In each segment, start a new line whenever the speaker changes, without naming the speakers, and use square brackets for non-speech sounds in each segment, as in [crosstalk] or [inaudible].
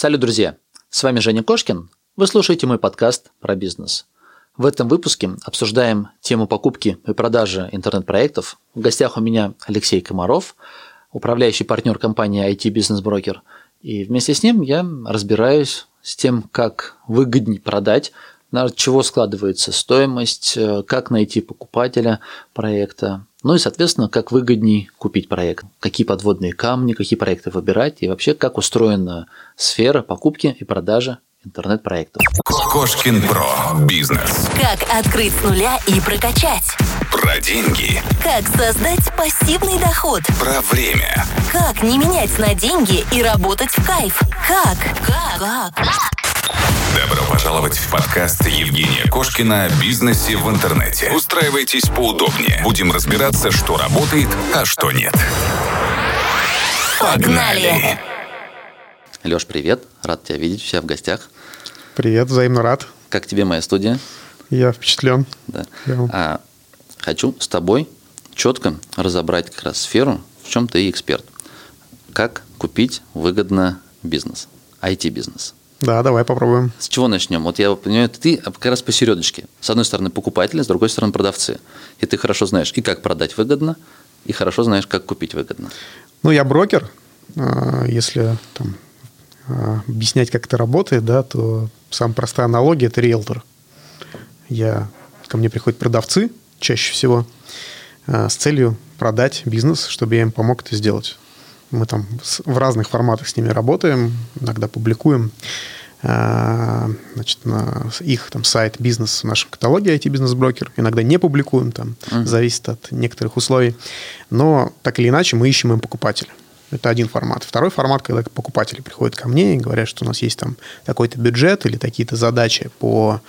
Салют, друзья! С вами Женя Кошкин. Вы слушаете мой подкаст про бизнес. В этом выпуске обсуждаем тему покупки и продажи интернет-проектов. В гостях у меня Алексей Комаров, управляющий партнер компании IT Business Broker. И вместе с ним я разбираюсь с тем, как выгоднее продать, на чего складывается стоимость, э, как найти покупателя проекта, ну и, соответственно, как выгоднее купить проект, какие подводные камни, какие проекты выбирать и вообще как устроена сфера покупки и продажи интернет-проектов.
Кошкин Про. Бизнес.
Как открыть с нуля и прокачать.
Про деньги.
Как создать пассивный доход.
Про время.
Как не менять на деньги и работать в кайф. Как? Как? Как?
Добро пожаловать в подкаст Евгения Кошкина о бизнесе в интернете. Устраивайтесь поудобнее. Будем разбираться, что работает, а что нет. Погнали!
Леш, привет. Рад тебя видеть у себя в гостях.
Привет, взаимно рад.
Как тебе моя студия?
Я впечатлен.
Да. А, хочу с тобой четко разобрать как раз сферу, в чем ты эксперт. Как купить выгодно бизнес, IT-бизнес.
Да, давай попробуем.
С чего начнем? Вот я понимаю, ты как раз посередочке. С одной стороны покупатели, с другой стороны продавцы. И ты хорошо знаешь и как продать выгодно, и хорошо знаешь, как купить выгодно.
Ну, я брокер. А, если там, а, объяснять, как это работает, да, то самая простая аналогия – это риэлтор. Я, ко мне приходят продавцы чаще всего а, с целью продать бизнес, чтобы я им помог это сделать. Мы там в разных форматах с ними работаем, иногда публикуем а, значит, на их там, сайт бизнес в нашем каталоге IT-бизнес-брокер. Иногда не публикуем, там, uh-huh. зависит от некоторых условий. Но так или иначе мы ищем им покупателя. Это один формат. Второй формат, когда покупатели приходят ко мне и говорят, что у нас есть там такой-то бюджет или такие-то задачи по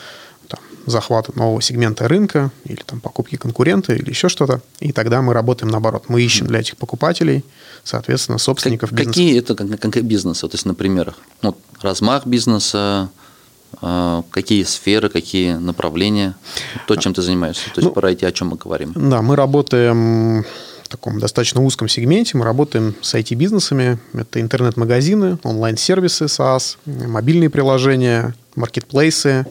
захвата нового сегмента рынка или там покупки конкурента или еще что-то. И тогда мы работаем наоборот. Мы ищем для этих покупателей, соответственно, собственников
как, бизнеса. Какие это конкретно бизнесы, то есть на примерах? Вот размах бизнеса, а, какие сферы, какие направления, то, чем ты занимаешься. То есть ну, про эти, о чем мы говорим.
Да, мы работаем в таком достаточно узком сегменте. Мы работаем с IT-бизнесами. Это интернет-магазины, онлайн-сервисы SaaS, мобильные приложения, маркетплейсы,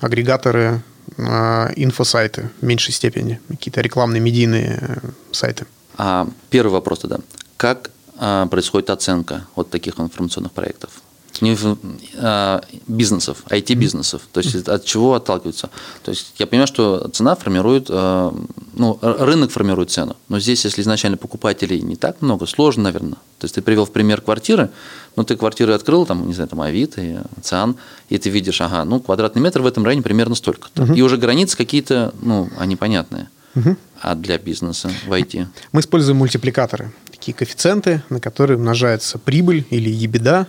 агрегаторы, а, инфосайты в меньшей степени, какие-то рекламные медийные э, сайты.
А первый вопрос тогда. Как а, происходит оценка вот таких информационных проектов? Не а, бизнесов, IT-бизнесов. То есть от чего отталкиваются? То есть я понимаю, что цена формирует, а, ну, рынок формирует цену. Но здесь, если изначально покупателей не так много, сложно, наверное. То есть ты привел в пример квартиры, ну, ты квартиры открыл, там, не знаю, там, Авито, Циан, и ты видишь, ага, ну, квадратный метр в этом районе примерно столько. Угу. И уже границы какие-то, ну, они понятные. Угу. А для бизнеса в IT?
Мы используем мультипликаторы, такие коэффициенты, на которые умножается прибыль или ебеда,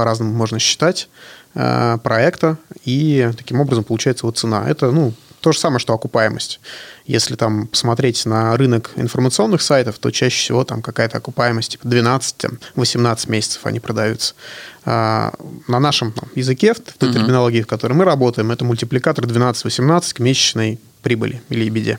по-разному можно считать, э, проекта, и таким образом получается вот цена. Это, ну, то же самое, что окупаемость. Если там посмотреть на рынок информационных сайтов, то чаще всего там какая-то окупаемость типа 12-18 месяцев они продаются. А на нашем там, языке, в той uh-huh. терминологии, в которой мы работаем, это мультипликатор 12-18 к месячной прибыли или беде.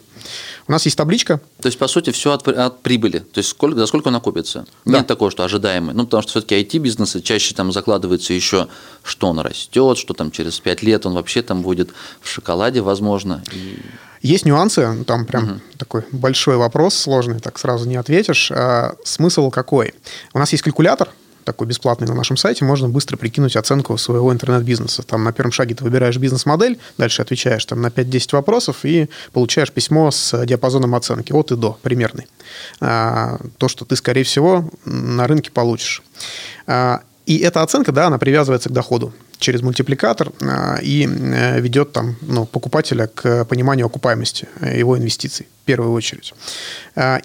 У нас есть табличка.
То есть, по сути, все от, от прибыли. То есть, сколько, за сколько он окупится. Да. Нет такого, что ожидаемый. Ну, потому что все-таки IT-бизнесы чаще там закладывается еще, что он растет, что там через 5 лет он вообще там будет в шоколаде, возможно. И...
Есть нюансы, там прям угу. такой большой вопрос, сложный, так сразу не ответишь. А, смысл какой? У нас есть калькулятор, такой бесплатный на нашем сайте, можно быстро прикинуть оценку своего интернет-бизнеса. Там на первом шаге ты выбираешь бизнес-модель, дальше отвечаешь там на 5-10 вопросов и получаешь письмо с диапазоном оценки от и до, примерный. А, то, что ты, скорее всего, на рынке получишь. А, и эта оценка, да, она привязывается к доходу через мультипликатор а, и э, ведет там, ну, покупателя к пониманию окупаемости его инвестиций в первую очередь.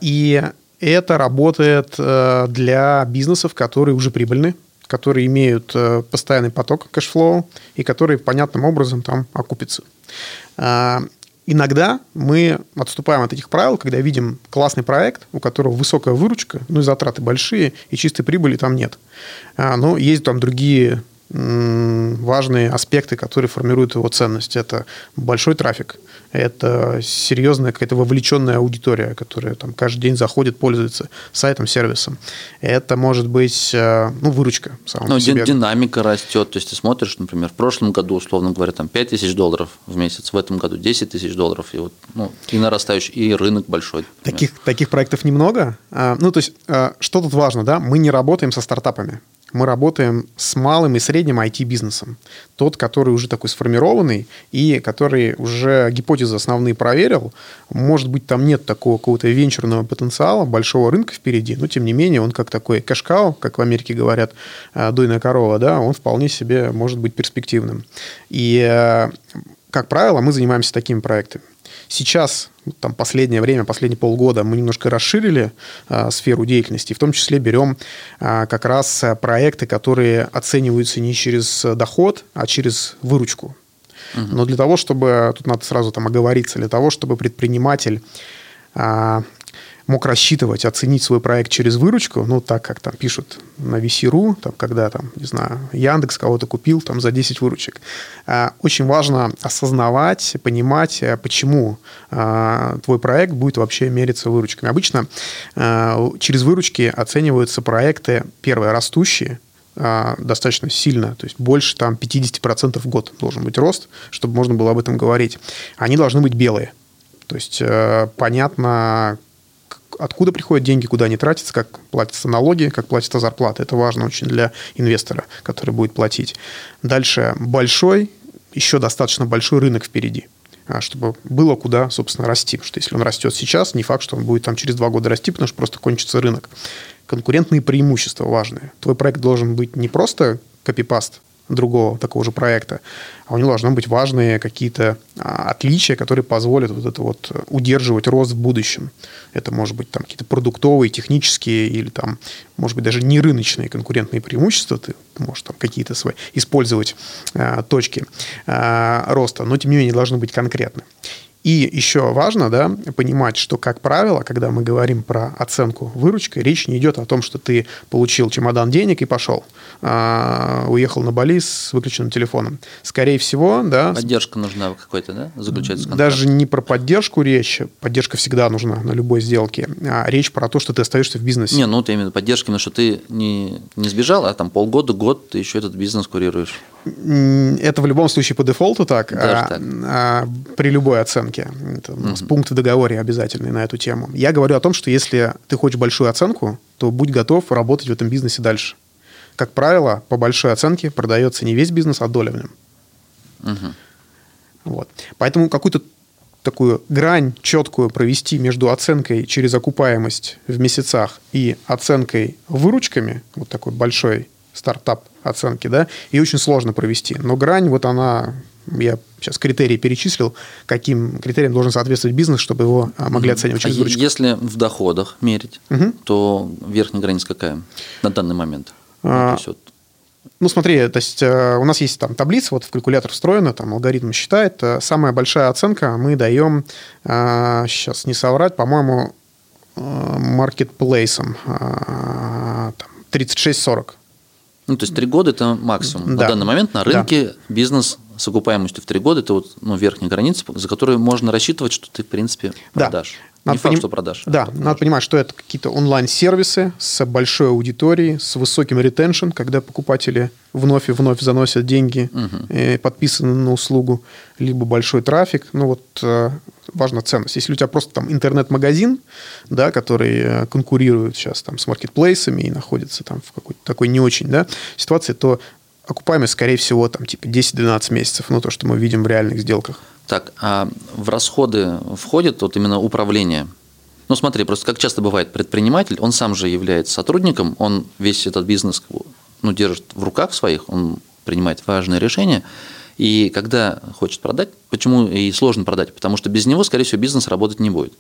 И это работает э, для бизнесов, которые уже прибыльны, которые имеют э, постоянный поток cash flow и которые понятным образом там окупятся. А, иногда мы отступаем от этих правил, когда видим классный проект, у которого высокая выручка, ну и затраты большие, и чистой прибыли там нет. А, но есть там другие важные аспекты, которые формируют его ценность. Это большой трафик, это серьезная какая-то вовлеченная аудитория, которая там каждый день заходит, пользуется сайтом, сервисом. Это может быть э, ну, выручка.
Ну, по себе. динамика растет. То есть ты смотришь, например, в прошлом году, условно говоря, там 5 тысяч долларов в месяц, в этом году 10 тысяч долларов, и, вот, ну, и нарастающий, и рынок большой.
Таких, таких проектов немного. А, ну, то есть, а, что тут важно, да? Мы не работаем со стартапами мы работаем с малым и средним IT-бизнесом. Тот, который уже такой сформированный и который уже гипотезы основные проверил. Может быть, там нет такого какого-то венчурного потенциала, большого рынка впереди, но тем не менее он как такой кэшкау, как в Америке говорят, э, дойная корова, да, он вполне себе может быть перспективным. И, э, как правило, мы занимаемся такими проектами. Сейчас, там, последнее время, последние полгода мы немножко расширили а, сферу деятельности, в том числе берем а, как раз проекты, которые оцениваются не через доход, а через выручку. Но для того, чтобы, тут надо сразу там оговориться, для того, чтобы предприниматель а, мог рассчитывать, оценить свой проект через выручку, ну, так как там пишут на VC.ru, там, когда там, не знаю, Яндекс кого-то купил там за 10 выручек. А, очень важно осознавать, понимать, а, почему а, твой проект будет вообще мериться выручками. Обычно через выручки оцениваются проекты, первые, растущие, достаточно сильно, то есть больше там 50% в год должен быть рост, чтобы можно было об этом говорить. Они должны быть белые. То есть э, понятно, откуда приходят деньги, куда они тратятся, как платятся налоги, как платятся зарплаты. Это важно очень для инвестора, который будет платить. Дальше большой, еще достаточно большой рынок впереди а, чтобы было куда, собственно, расти. Потому что если он растет сейчас, не факт, что он будет там через два года расти, потому что просто кончится рынок. Конкурентные преимущества важные. Твой проект должен быть не просто копипаст другого такого же проекта, а у него должны быть важные какие-то а, отличия, которые позволят вот это вот удерживать рост в будущем. Это может быть там какие-то продуктовые, технические или там, может быть, даже не рыночные конкурентные преимущества. Ты можешь там какие-то свои использовать а, точки а, роста, но тем не менее должны быть конкретны. И еще важно да, понимать, что, как правило, когда мы говорим про оценку выручкой, речь не идет о том, что ты получил чемодан денег и пошел, уехал на Бали с выключенным телефоном. Скорее всего, да.
Поддержка нужна какой-то, да, заключается контракт?
Даже не про поддержку речь, поддержка всегда нужна на любой сделке, а речь про то, что ты остаешься в бизнесе.
Не, ну ты именно поддержка, именно что ты не, не сбежал, а там полгода, год ты еще этот бизнес курируешь.
Это в любом случае по дефолту так, а, так. А, при любой оценке. Это у нас угу. пункт в договоре обязательный на эту тему. Я говорю о том, что если ты хочешь большую оценку, то будь готов работать в этом бизнесе дальше. Как правило, по большой оценке продается не весь бизнес, а доля в нем. Угу. Вот. Поэтому какую-то такую грань четкую провести между оценкой через окупаемость в месяцах и оценкой выручками, вот такой большой стартап оценки, да, и очень сложно провести. Но грань, вот она, я сейчас критерии перечислил, каким критериям должен соответствовать бизнес, чтобы его а, могли оценивать через а выручку.
Если в доходах мерить, угу. то верхняя граница какая на данный момент? А,
ну, вот... ну, смотри, то есть э, у нас есть там таблица, вот в калькулятор встроена, там алгоритм считает. Э, самая большая оценка мы даем, сейчас э, не соврать, по-моему, маркетплейсом 36-40.
Ну, то есть три года это максимум. Да. На данный момент на рынке да. бизнес с окупаемостью в три года это вот ну, верхняя граница, за которую можно рассчитывать, что ты, в принципе, продашь. Да.
Надо Не факт, поним... что продашь. Да, а надо понимать, что это какие-то онлайн-сервисы с большой аудиторией, с высоким ретеншн, когда покупатели вновь и вновь заносят деньги, угу. подписаны на услугу, либо большой трафик. Ну вот э, важна ценность. Если у тебя просто там интернет-магазин, да, который э, конкурирует сейчас там с маркетплейсами и находится там в какой-то такой не очень да, ситуации, то окупаемость, скорее всего, там типа 10-12 месяцев, ну то, что мы видим в реальных сделках.
Так, а в расходы входит вот именно управление? Ну смотри, просто как часто бывает предприниматель, он сам же является сотрудником, он весь этот бизнес ну, держит в руках своих, он принимает важные решения, и когда хочет продать, почему и сложно продать? Потому что без него, скорее всего, бизнес работать не будет.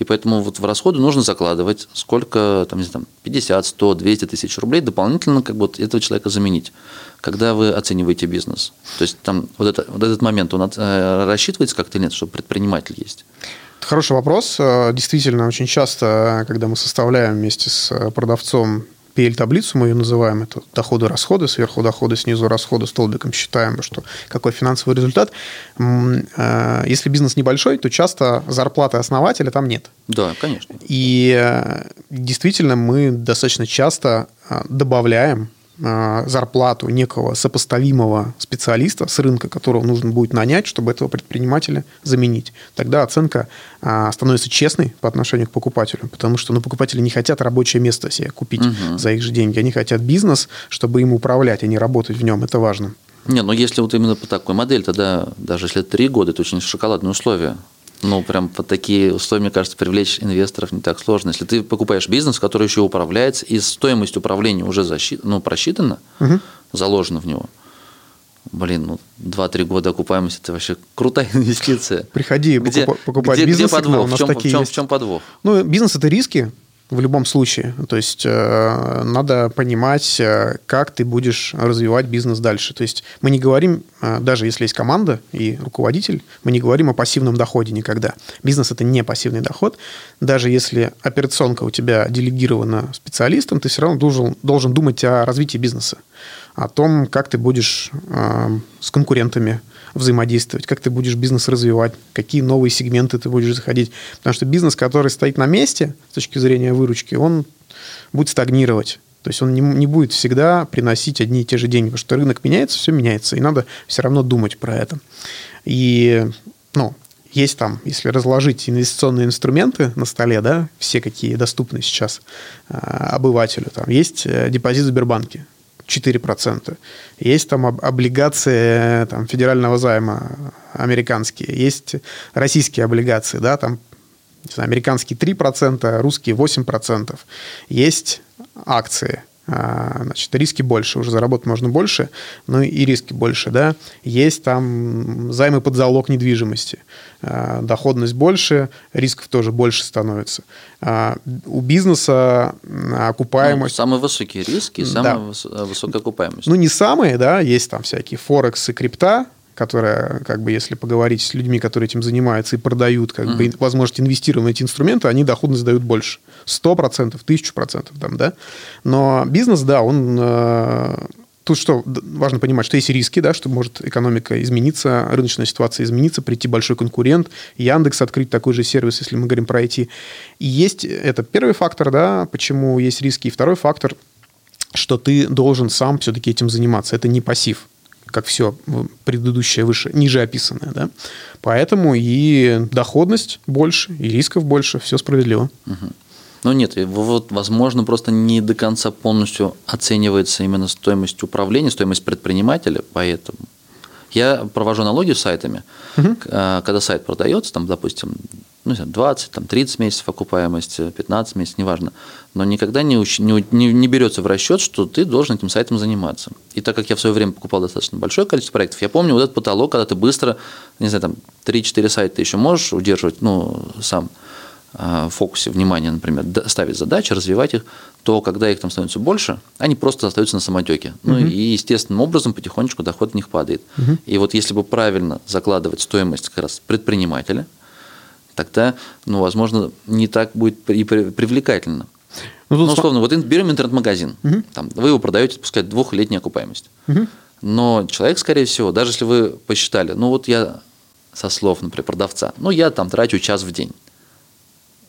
И поэтому вот в расходы нужно закладывать сколько, там, не знаю, 50, 100, 200 тысяч рублей дополнительно как бы вот этого человека заменить, когда вы оцениваете бизнес. То есть там вот, это, вот этот момент, он э, рассчитывается как-то или нет, что предприниматель есть?
Хороший вопрос. Э, действительно, очень часто, когда мы составляем вместе с продавцом PL-таблицу, мы ее называем, это доходы-расходы, сверху доходы, снизу расходы, столбиком считаем, что какой финансовый результат. Э, если бизнес небольшой, то часто зарплаты основателя там нет.
Да, конечно.
И э, действительно мы достаточно часто добавляем а, зарплату некого сопоставимого специалиста с рынка, которого нужно будет нанять, чтобы этого предпринимателя заменить. Тогда оценка а, становится честной по отношению к покупателю, потому что ну, покупатели не хотят рабочее место себе купить угу. за их же деньги, они хотят бизнес, чтобы им управлять, а не работать в нем. Это важно.
Не, ну если вот именно по такой модели, тогда даже если три года, это очень шоколадные условия. Ну, прям под такие условия, мне кажется, привлечь инвесторов не так сложно. Если ты покупаешь бизнес, который еще управляется, и стоимость управления уже защит, ну, просчитана, угу. заложена в него, блин, ну, 2-3 года окупаемости – это вообще крутая [laughs] инвестиция.
Приходи где, покупать где, бизнес.
Где подвох? В чем, в, чем, в чем подвох?
Ну, бизнес – это риски, в любом случае. То есть э, надо понимать, э, как ты будешь развивать бизнес дальше. То есть мы не говорим, э, даже если есть команда и руководитель, мы не говорим о пассивном доходе никогда. Бизнес это не пассивный доход. Даже если операционка у тебя делегирована специалистом, ты все равно должен, должен думать о развитии бизнеса, о том, как ты будешь э, с конкурентами взаимодействовать, как ты будешь бизнес развивать, какие новые сегменты ты будешь заходить. Потому что бизнес, который стоит на месте с точки зрения выручки, он будет стагнировать. То есть он не, не будет всегда приносить одни и те же деньги, потому что рынок меняется, все меняется, и надо все равно думать про это. И, ну, есть там, если разложить инвестиционные инструменты на столе, да, все какие доступны сейчас э, обывателю, там есть э, депозит в Сбербанке, 4%. Есть там облигации там, федерального займа американские, есть российские облигации, да, там не знаю, американские 3%, русские 8%. Есть акции, значит, риски больше, уже заработать можно больше, но и риски больше, да. Есть там займы под залог недвижимости, а, доходность больше, рисков тоже больше становится. А, у бизнеса окупаемость...
Ну, самые высокие риски, самая да. высокая окупаемость.
Ну, не самые, да, есть там всякие Форекс и крипта, которая, как бы, если поговорить с людьми, которые этим занимаются и продают, как mm-hmm. бы, возможность инвестировать в эти инструменты, они доходность дают больше. 100%, 1000%, там, да. Но бизнес, да, он... Э, тут что важно понимать, что есть риски, да, что может экономика измениться, рыночная ситуация измениться, прийти большой конкурент, Яндекс открыть такой же сервис, если мы говорим про IT. И есть это первый фактор, да, почему есть риски. И второй фактор, что ты должен сам все-таки этим заниматься. Это не пассив как все предыдущее выше, ниже описанное. Да? Поэтому и доходность больше, и рисков больше, все справедливо.
Угу. Ну нет, вот, возможно, просто не до конца полностью оценивается именно стоимость управления, стоимость предпринимателя, поэтому я провожу аналогию с сайтами. Угу. Когда сайт продается, там, допустим, ну, 20, там, 30 месяцев окупаемости, 15 месяцев, неважно, но никогда не, не, не, не берется в расчет, что ты должен этим сайтом заниматься. И так как я в свое время покупал достаточно большое количество проектов, я помню вот этот потолок, когда ты быстро, не знаю, там 3-4 сайта ты еще можешь удерживать, ну, сам а, в фокусе внимания, например, ставить задачи, развивать их, то когда их там становится больше, они просто остаются на самотеке. Uh-huh. Ну и естественным образом потихонечку доход в них падает. Uh-huh. И вот если бы правильно закладывать стоимость как раз предпринимателя – тогда, ну, возможно, не так будет и привлекательно. Ну, ну условно, вот берем интернет-магазин, угу. там, вы его продаете, пускай двухлетняя окупаемость. Угу. Но человек, скорее всего, даже если вы посчитали, ну вот я со слов, например, продавца, ну я там трачу час в день.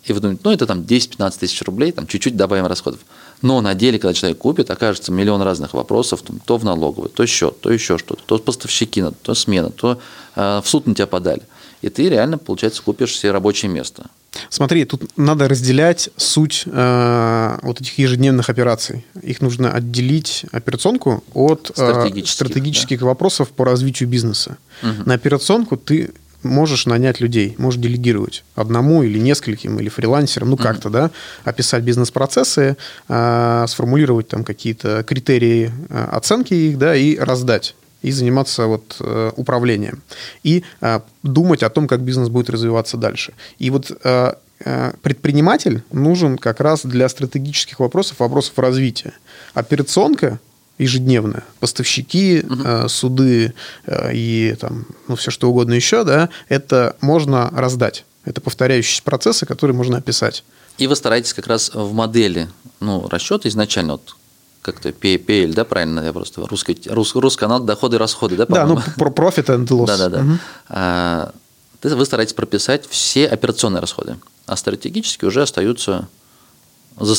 И вы думаете, ну это там 10-15 тысяч рублей, там чуть-чуть добавим расходов. Но на деле, когда человек купит, окажется миллион разных вопросов, там, то в налоговую, то счет, то еще что-то, то поставщики, то смена, то э, в суд на тебя подали и ты реально, получается, купишь себе рабочее место.
Смотри, тут надо разделять суть э, вот этих ежедневных операций. Их нужно отделить операционку от э, стратегических, стратегических да. вопросов по развитию бизнеса. Угу. На операционку ты можешь нанять людей, можешь делегировать одному или нескольким, или фрилансерам, ну как-то, да, описать бизнес-процессы, э, сформулировать там какие-то критерии э, оценки их, да, и раздать и заниматься вот э, управлением. И э, думать о том, как бизнес будет развиваться дальше. И вот э, предприниматель нужен как раз для стратегических вопросов, вопросов развития. Операционка ежедневная, поставщики, угу. суды и там, ну, все что угодно еще, да, это можно раздать. Это повторяющиеся процессы, которые можно описать.
И вы стараетесь как раз в модели ну, расчета изначально, вот как-то PL, да, правильно, я просто русский, рус, русский канал доходы и расходы, да,
Да, ну, про profit and loss.
Да-да-да. Угу. А, вы стараетесь прописать все операционные расходы, а стратегически уже остаются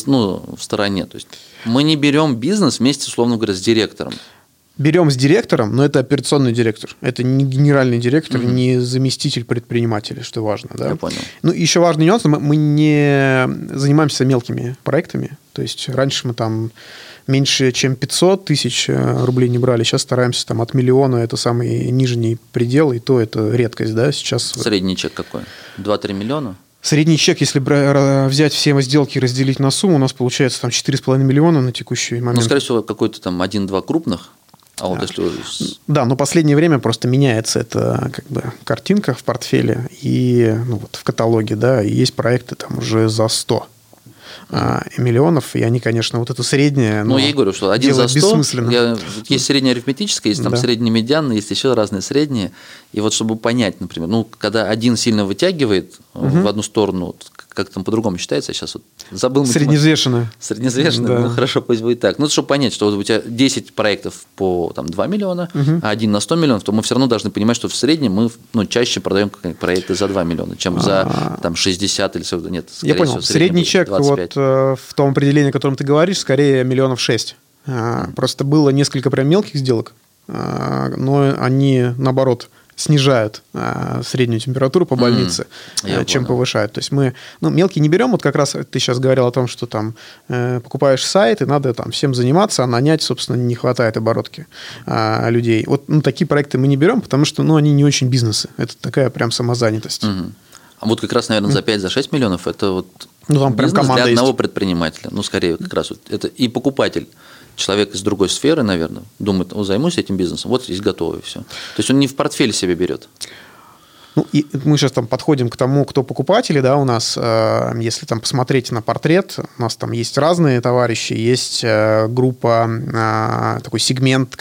ну, в стороне. То есть мы не берем бизнес вместе, условно говоря, с директором.
Берем с директором, но это операционный директор. Это не генеральный директор, угу. не заместитель предпринимателя, что важно. Да?
Я понял.
Ну, еще важный нюанс, мы не занимаемся мелкими проектами. То есть раньше мы там меньше, чем 500 тысяч э, рублей не брали. Сейчас стараемся там от миллиона, это самый нижний предел, и то это редкость, да, сейчас.
Средний чек какой? 2-3 миллиона?
Средний чек, если взять все сделки и разделить на сумму, у нас получается там 4,5 миллиона на текущий момент. Ну,
скорее всего, какой-то там один-два крупных, а вот
да.
если...
Да, но последнее время просто меняется эта как бы картинка в портфеле и ну, вот в каталоге, да, и есть проекты там уже за 100 а, миллионов, и они, конечно, вот это среднее.
Ну, я и говорю, что один за 100,
бессмысленно.
Я, есть среднее арифметическое, есть там да. среднее медианное, есть еще разные средние. И вот чтобы понять, например, ну, когда один сильно вытягивает угу. в одну сторону, как там по-другому считается, я сейчас вот забыл.
Среднезвешенное.
Среднезвешенное, да. ну хорошо, пусть будет так. Ну, чтобы понять, что вот у тебя 10 проектов по там, 2 миллиона, угу. а один на 100 миллионов, то мы все равно должны понимать, что в среднем мы ну, чаще продаем проекты за 2 миллиона, чем за а. там, 60 или нет.
Я понял. Всего, Средний чек 25. вот э, в том определении, о котором ты говоришь, скорее миллионов 6. А, просто было несколько прям мелких сделок, а, но они, наоборот, снижают а, среднюю температуру по больнице, mm, чем понял. повышают. То есть мы ну, мелкие не берем. Вот как раз ты сейчас говорил о том, что там э, покупаешь сайт, и надо там всем заниматься, а нанять, собственно, не хватает оборотки э, людей. Вот ну, такие проекты мы не берем, потому что ну, они не очень бизнесы. Это такая прям самозанятость.
Mm. А вот как раз, наверное, за 5-6 за миллионов это вот
ну, там прям команда
для одного
есть.
предпринимателя. Ну, скорее, как раз вот это и покупатель человек из другой сферы, наверное, думает, о, займусь этим бизнесом, вот здесь готово и все. То есть он не в портфель себе берет.
Ну, и мы сейчас там подходим к тому, кто покупатели, да, у нас, э, если там посмотреть на портрет, у нас там есть разные товарищи, есть э, группа, э, такой сегмент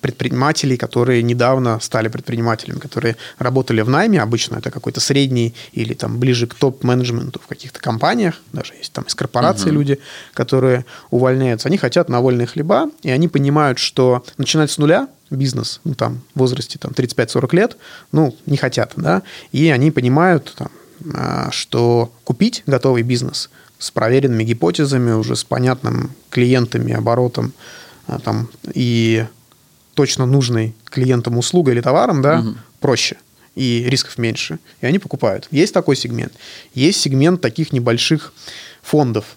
предпринимателей, которые недавно стали предпринимателями, которые работали в найме, обычно это какой-то средний или там ближе к топ-менеджменту в каких-то компаниях, даже есть там из корпорации угу. люди, которые увольняются, они хотят на вольные хлеба, и они понимают, что начинать с нуля бизнес, ну, там, в возрасте там, 35-40 лет, ну, не хотят, да, и они понимают, там, а, что купить готовый бизнес с проверенными гипотезами, уже с понятным клиентами, оборотом, а, там, и точно нужной клиентам услугой или товаром, да, угу. проще и рисков меньше. И они покупают. Есть такой сегмент. Есть сегмент таких небольших фондов,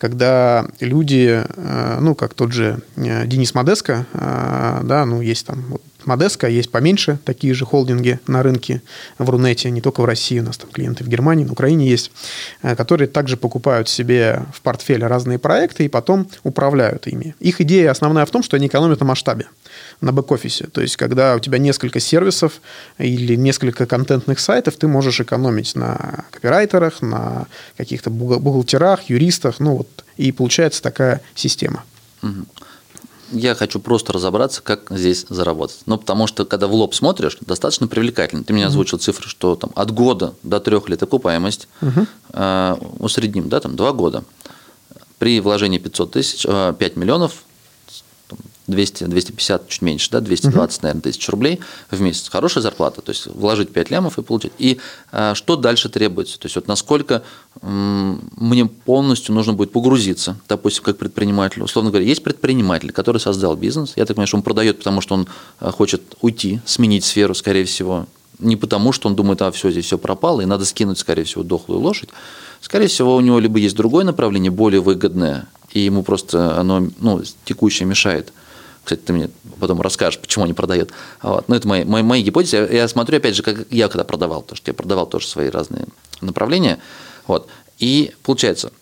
когда люди, э, ну, как тот же э, Денис Модеско, э, да, ну, есть там вот Модеско, есть поменьше такие же холдинги на рынке в Рунете, не только в России, у нас там клиенты в Германии, в Украине есть, которые также покупают себе в портфель разные проекты и потом управляют ими. Их идея основная в том, что они экономят на масштабе на бэк-офисе. То есть, когда у тебя несколько сервисов или несколько контентных сайтов, ты можешь экономить на копирайтерах, на каких-то бухгалтерах, юристах, ну вот, и получается такая система.
Я хочу просто разобраться, как здесь заработать. Ну, потому что, когда в лоб смотришь, достаточно привлекательно. Ты мне озвучил uh цифры, что там от года до трех лет окупаемость, uh-huh. э, усредним, да, там два года. При вложении 500 тысяч, э, 5 миллионов 200, 250, чуть меньше, да, 220, угу. наверное, тысяч рублей в месяц. Хорошая зарплата, то есть вложить 5 лямов и получить. И а, что дальше требуется? То есть вот насколько м, мне полностью нужно будет погрузиться, допустим, как предприниматель. Условно говоря, есть предприниматель, который создал бизнес, я так понимаю, что он продает, потому что он а, хочет уйти, сменить сферу, скорее всего, не потому, что он думает, а все, здесь все пропало, и надо скинуть, скорее всего, дохлую лошадь. Скорее всего, у него либо есть другое направление, более выгодное, и ему просто оно ну, текущее мешает. Кстати, ты мне потом расскажешь, почему они продают. Вот. Ну, это мои, мои, мои гипотезы. Я смотрю, опять же, как я когда продавал, потому что я продавал тоже свои разные направления. Вот. И получается,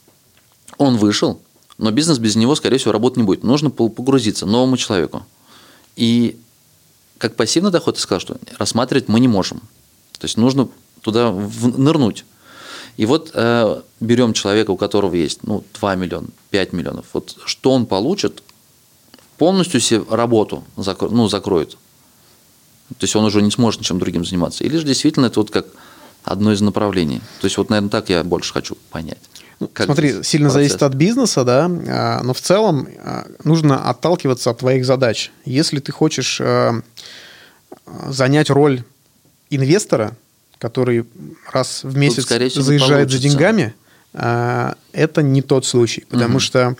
он вышел, но бизнес без него, скорее всего, работать не будет. Нужно погрузиться новому человеку. И как пассивный доход, ты сказал, что рассматривать мы не можем. То есть нужно туда нырнуть. И вот э, берем человека, у которого есть ну, 2 миллиона, 5 миллионов. Вот что он получит, полностью себе работу закро, ну, закроет. То есть он уже не сможет ничем другим заниматься. Или же действительно это вот как одно из направлений. То есть вот, наверное, так я больше хочу понять.
Ну,
Как
смотри, сильно
процесс?
зависит от бизнеса, да, а, но в целом а, нужно отталкиваться от твоих задач. Если ты хочешь а, занять роль инвестора, который раз в месяц
скорее всего,
заезжает за деньгами, а, это не тот случай, потому
Мгм.
что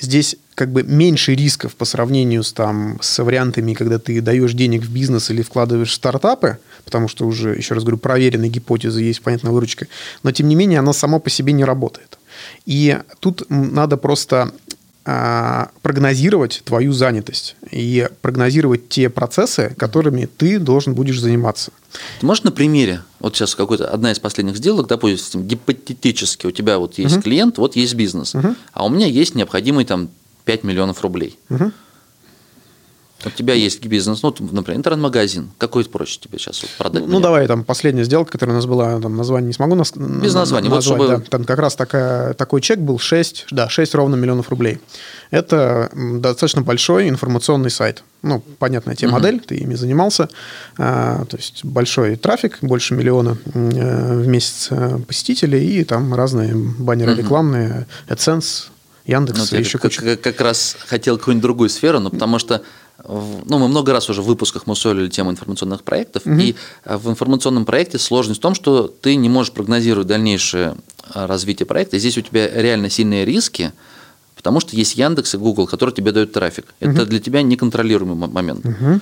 здесь как бы меньше рисков по сравнению с, там, с вариантами, когда ты даешь денег в бизнес или вкладываешь в стартапы, потому что уже, еще раз говорю, проверенные гипотезы есть, понятная выручка, но тем не менее она сама по себе не работает. И тут надо просто а, прогнозировать твою занятость и прогнозировать те процессы, которыми ты должен будешь заниматься.
Ты можешь на примере, вот сейчас какой-то одна из последних сделок, допустим, гипотетически у тебя вот есть
Мгм.
клиент, вот есть бизнес,
Мгм.
а у меня есть необходимый там 5 миллионов рублей.
Мгм.
У тебя есть бизнес, ну, вот, например, интернет-магазин. Какой проще тебе сейчас вот продать?
Ну,
мне?
давай, там, последняя сделка, которая у нас была, там, название не смогу нас...
Без названия, вот
назвать,
чтобы-
да. Там как раз такая, такой чек был 6, да, 6 ровно миллионов рублей. Это достаточно большой информационный сайт. Ну, понятная тебе
Мгм.
модель, ты ими занимался. А, то есть, большой трафик, больше миллиона э, в месяц э, посетителей, и там разные баннеры
Мгм.
рекламные, AdSense, Яндекс,
Ну,
и еще
как,
куча.
как- как раз хотел какую-нибудь другую сферу, но потому что ну, мы много раз уже в выпусках мусолили тему информационных проектов,
Мгм.
и э, в информационном проекте сложность в том, что ты не можешь прогнозировать дальнейшее э, развитие проекта. И здесь у тебя реально сильные риски, потому что есть Яндекс и Google, которые тебе дают трафик. Это
Мгм.
для тебя неконтролируемый мо- момент.
Мгм.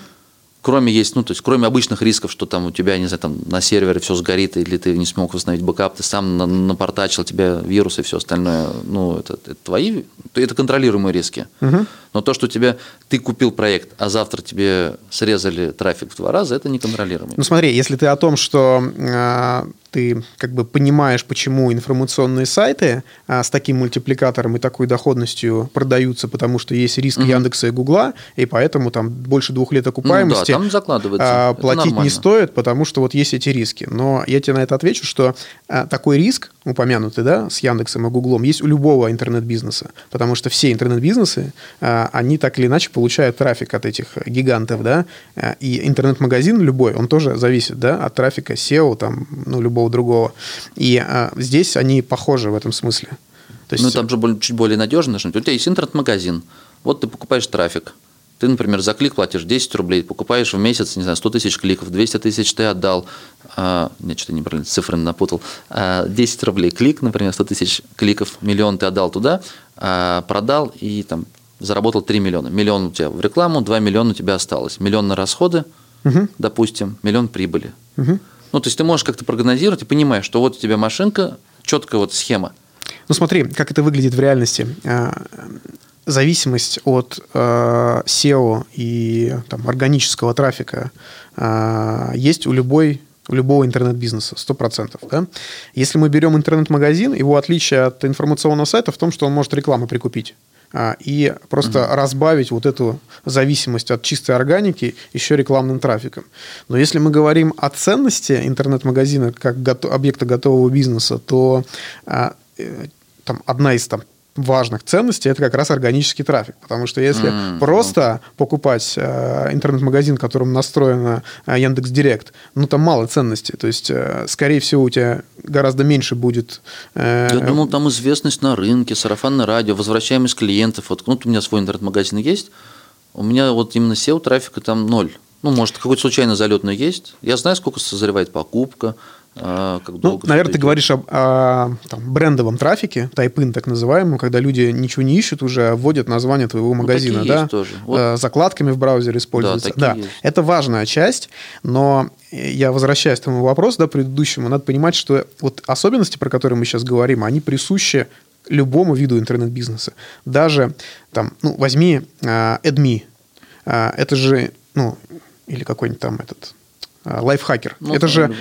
Кроме есть, ну, то есть, кроме обычных рисков, что там у тебя, не знаю, там на сервере все сгорит, или ты не смог восстановить бэкап, ты сам на- напортачил, тебе вирусы и все остальное, ну, это, это твои, то это контролируемые риски.
Мгм.
Но то, что у тебя, ты купил проект, а завтра тебе срезали трафик в два раза, это неконтролируемый.
Ну смотри, если ты о том, что э, ты как бы понимаешь, почему информационные сайты э, с таким мультипликатором и такой доходностью продаются, потому что есть риск
Мгм.
Яндекса и Гугла, и поэтому там больше двух лет окупаемости
Ну да, там закладывается.
а, платить
нормально.
не стоит, потому что вот есть эти риски. Но я тебе на это отвечу, что а, такой риск, упомянутый, да, с Яндексом и Гуглом, есть у любого интернет-бизнеса, потому что все интернет-бизнесы, а, они так или иначе получают трафик от этих гигантов, да, а, и интернет-магазин любой, он тоже зависит, да, от трафика SEO, там, ну, любого другого. И а, здесь они похожи в этом смысле. То есть,
Ну, там же более- чуть более надежно. что У тебя есть интернет-магазин, вот ты покупаешь трафик. Ты, например, за клик платишь 10 рублей, покупаешь в месяц, не знаю, 100 тысяч кликов, 200 тысяч ты отдал. А, нет, что-то неправильно, цифры напутал. А, 10 рублей клик, например, 100 тысяч кликов, миллион ты отдал туда, а, продал и там заработал 3 миллиона. Миллион у тебя в рекламу, 2 миллиона у тебя осталось. Миллион на расходы,
Мгм.
допустим, миллион прибыли.
Мгм.
Ну, то есть ты можешь как-то прогнозировать и понимаешь, что вот у тебя машинка, четкая вот схема.
Ну смотри, как это выглядит в реальности. А, Зависимость от SEO и там, органического трафика а, есть у любой у любого интернет-бизнеса, 100%. Да? Если мы берем интернет-магазин, его отличие от информационного сайта в том, что он может рекламу прикупить а, и просто разбавить вот эту зависимость от чистой органики еще рекламным трафиком. Но если мы говорим о ценности интернет-магазина как объекта готового бизнеса, то а, э, там одна из там важных ценностей это как раз органический трафик. Потому что если
М,
просто покупать э, интернет-магазин, которым настроена э, Яндекс Директ, ну там мало ценностей. То есть, э, скорее всего, у тебя гораздо меньше будет. э,
Я думал, там известность на рынке, сарафанное радио, возвращаемость клиентов. Вот, вот у меня свой интернет-магазин есть. У меня вот именно SEO трафика там ноль. Ну, может, какой-то случайно залетный есть. Я знаю, сколько созревает покупка, как
Ну, наверное, ты говоришь об о, там, брендовом трафике, тайп-ин так называемом, когда люди ничего не ищут уже, а вводят название твоего магазина,
Ну, такие
да,
тоже. Вот.
Э, закладками в браузере используются.
такие
Да,
есть.
это важная часть, но я возвращаюсь к твоему вопросу, да, предыдущему, надо понимать, что вот особенности, про которые мы сейчас говорим, они присущи любому виду интернет-бизнеса. Даже там, ну, возьми AdMe, Э, это же, ну, или какой-нибудь там этот лайфхакер.
Ну,
это
да,
же.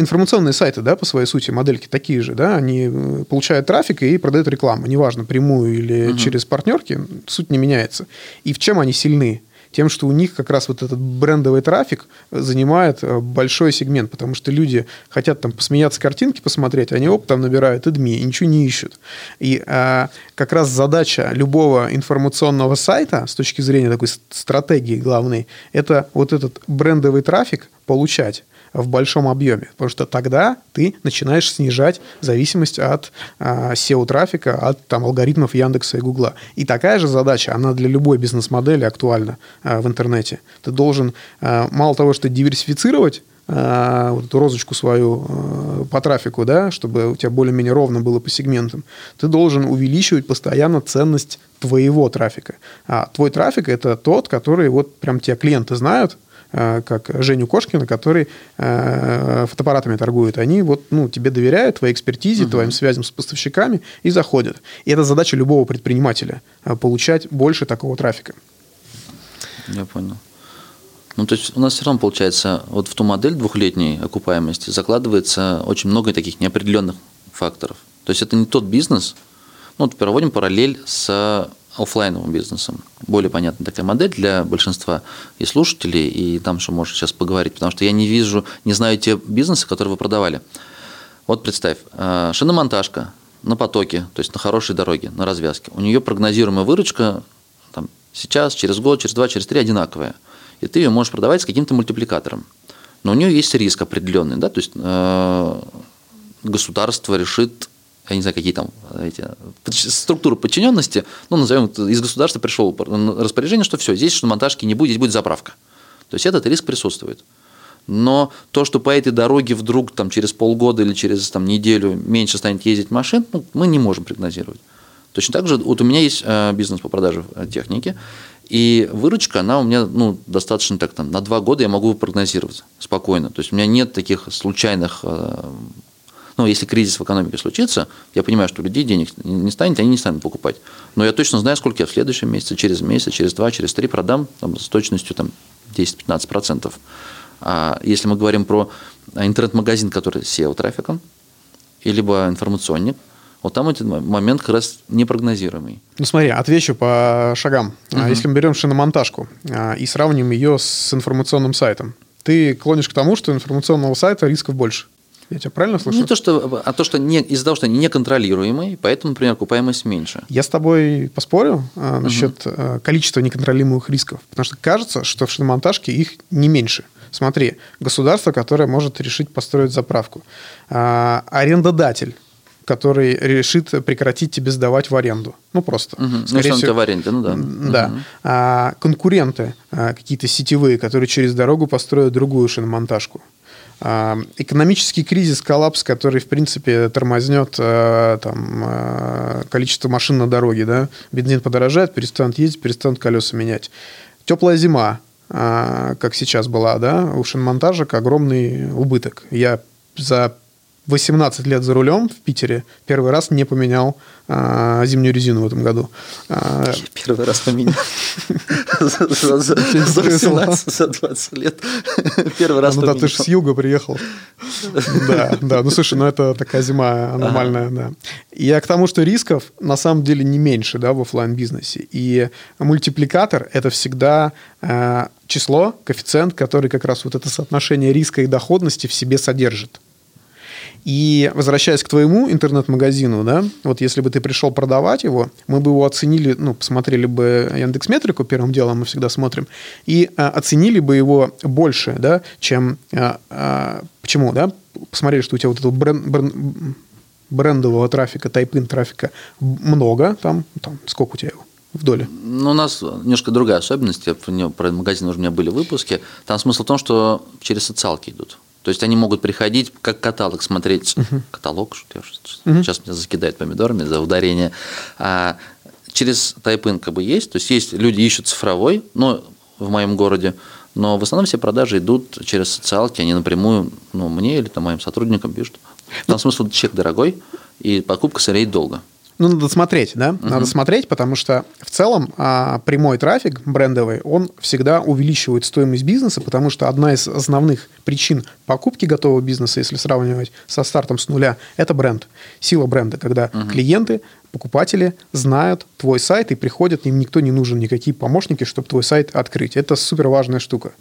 Информационные сайты, да, по своей сути, модельки такие же, да, они э, получают трафик и продают рекламу, неважно, прямую или
Мгм.
через партнерки, суть не меняется. И в чем они сильны? Тем, что у них как раз вот этот брендовый трафик занимает э, большой сегмент, потому что люди хотят там посмеяться, картинки посмотреть, они оп, там набирают AdMe и ничего не ищут. И а, как раз задача любого информационного сайта с точки зрения такой стратегии главной, это вот этот брендовый трафик получать в большом объеме, потому что тогда ты начинаешь снижать зависимость от а, SEO-трафика, от там, алгоритмов Яндекса и Гугла. И такая же задача, она для любой бизнес-модели актуальна а, в интернете. Ты должен а, мало того, что диверсифицировать а, вот эту розочку свою а, по трафику, да, чтобы у тебя более-менее ровно было по сегментам, ты должен увеличивать постоянно ценность твоего трафика. А твой трафик – это тот, который вот прям тебя клиенты знают, как Женю Кошкина, который фотоаппаратами торгует. Они вот, ну, тебе доверяют, твоей экспертизе, угу. твоим связям с поставщиками и заходят. И это задача любого предпринимателя – получать больше такого трафика.
Я понял. Ну, то есть у нас все равно получается, вот в ту модель двухлетней окупаемости закладывается очень много таких неопределенных факторов. То есть это не тот бизнес, ну, вот проводим параллель с офлайновым бизнесом. Более понятная такая модель для большинства и слушателей, и там, что можешь сейчас поговорить, потому что я не вижу, не знаю те бизнесы, которые вы продавали. Вот представь, э, шиномонтажка на потоке, то есть на хорошей дороге, на развязке. У нее прогнозируемая выручка там, сейчас, через год, через два, через три одинаковая – и ты ее можешь продавать с каким-то мультипликатором. Но у нее есть риск определенный, да, то есть э, государство решит, я не знаю, какие там эти структуры подчиненности, ну, назовем, из государства пришел распоряжение, что все, здесь монтажки не будет, здесь будет заправка. То есть этот риск присутствует. Но то, что по этой дороге вдруг там, через полгода или через там, неделю меньше станет ездить машин, ну, мы не можем прогнозировать. Точно так же, вот у меня есть э, бизнес по продаже э, техники, и выручка, она у меня ну, достаточно так, там, на два года я могу прогнозировать спокойно. То есть у меня нет таких случайных э, ну, если кризис в экономике случится, я понимаю, что у людей денег не станет, они не станут покупать. Но я точно знаю, сколько я в следующем месяце, через месяц, через два, через три продам там, с точностью там, 10-15%. А если мы говорим про интернет-магазин, который SEO-трафиком, либо информационник, вот там этот момент как раз непрогнозируемый.
Ну смотри, отвечу по шагам. Угу. Если мы берем шиномонтажку а, и сравним ее с информационным сайтом, ты клонишь к тому, что информационного сайта рисков больше. Я тебя правильно слышу?
Не то, что, а то, что не, из-за того, что они неконтролируемые, поэтому, например, окупаемость меньше.
Я с тобой поспорю а, насчет угу. количества неконтролируемых рисков, потому что кажется, что в шиномонтажке их не меньше. Смотри, государство, которое может решить построить заправку, а, арендодатель, который решит прекратить тебе сдавать в аренду. Ну, просто.
Угу. ну, что всего, в аренде, ну да.
Да. Угу. А, конкуренты а, какие-то сетевые, которые через дорогу построят другую шиномонтажку. А, экономический кризис, коллапс, который, в принципе, тормознет а, там, а, количество машин на дороге. Да? Бензин подорожает, перестанут ездить, перестанут колеса менять. Теплая зима, а, как сейчас была, да, у шиномонтажек огромный убыток. Я за 18 лет за рулем в Питере первый раз не поменял а, зимнюю резину в этом году.
А, первый раз поменял. За 18, за 20 лет. Первый раз
Ну да, ты же с юга приехал. Да, да. Ну слушай, ну это такая зима аномальная, да. Я к тому, что рисков на самом деле не меньше, да, в офлайн бизнесе И мультипликатор – это всегда а, число, коэффициент, который как раз вот это соотношение риска и доходности в себе содержит. И возвращаясь к твоему интернет-магазину, да, вот если бы ты пришел продавать его, мы бы его оценили, ну, посмотрели бы Яндекс Метрику, первым делом мы всегда смотрим, и а, оценили бы его больше, да, чем... А, а, почему, да? Посмотрели, что у тебя вот этого бренд, бренд, брендового трафика, тайпин трафика много, там, там сколько у тебя его? в доле?
Ну, у нас немножко другая особенность. Про магазин уже у меня были выпуски. Там смысл в том, что через социалки идут. То есть они могут приходить как каталог смотреть. Uh-huh. Каталог, что я uh-huh. сейчас меня закидают помидорами за ударение. А через тайпин как бы есть. То есть есть люди ищут цифровой, но в моем городе, но в основном все продажи идут через социалки, они напрямую ну, мне или там, моим сотрудникам пишут. Там смысл чек дорогой, и покупка сыреет долго.
Ну, надо смотреть, да? Uh-huh. Надо смотреть, потому что в целом а, прямой трафик брендовый, он всегда увеличивает стоимость бизнеса, потому что одна из основных причин покупки готового бизнеса, если сравнивать со стартом с нуля, это бренд. Сила бренда, когда uh-huh. клиенты, покупатели знают твой сайт и приходят, им никто не нужен, никакие помощники, чтобы твой сайт открыть. Это супер важная штука.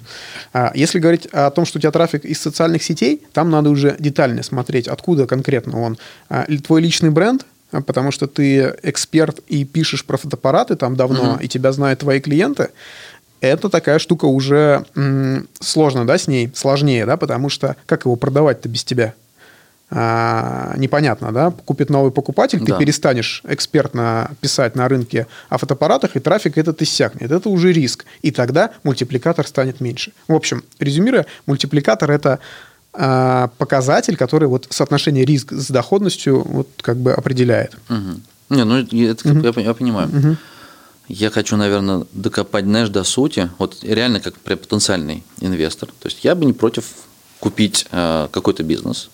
А если говорить о том, что у тебя трафик из социальных сетей, там надо уже детально смотреть, откуда конкретно он. А, твой личный бренд – потому что ты эксперт и пишешь про фотоаппараты там давно, uh-huh. и тебя знают твои клиенты, это такая штука уже м, сложно, да, с ней, сложнее, да, потому что как его продавать-то без тебя? А, непонятно, да, купит новый покупатель, ты
Да.
перестанешь экспертно писать на рынке о фотоаппаратах, и трафик этот иссякнет. Это уже риск. И тогда мультипликатор станет меньше. В общем, резюмируя, мультипликатор – это показатель, который вот соотношение риск с доходностью вот как бы определяет.
Мгм. Не, ну это как- я, я понимаю. Я хочу, наверное, докопать, знаешь, до сути. Вот реально как потенциальный инвестор. То есть я бы не против купить э, какой-то бизнес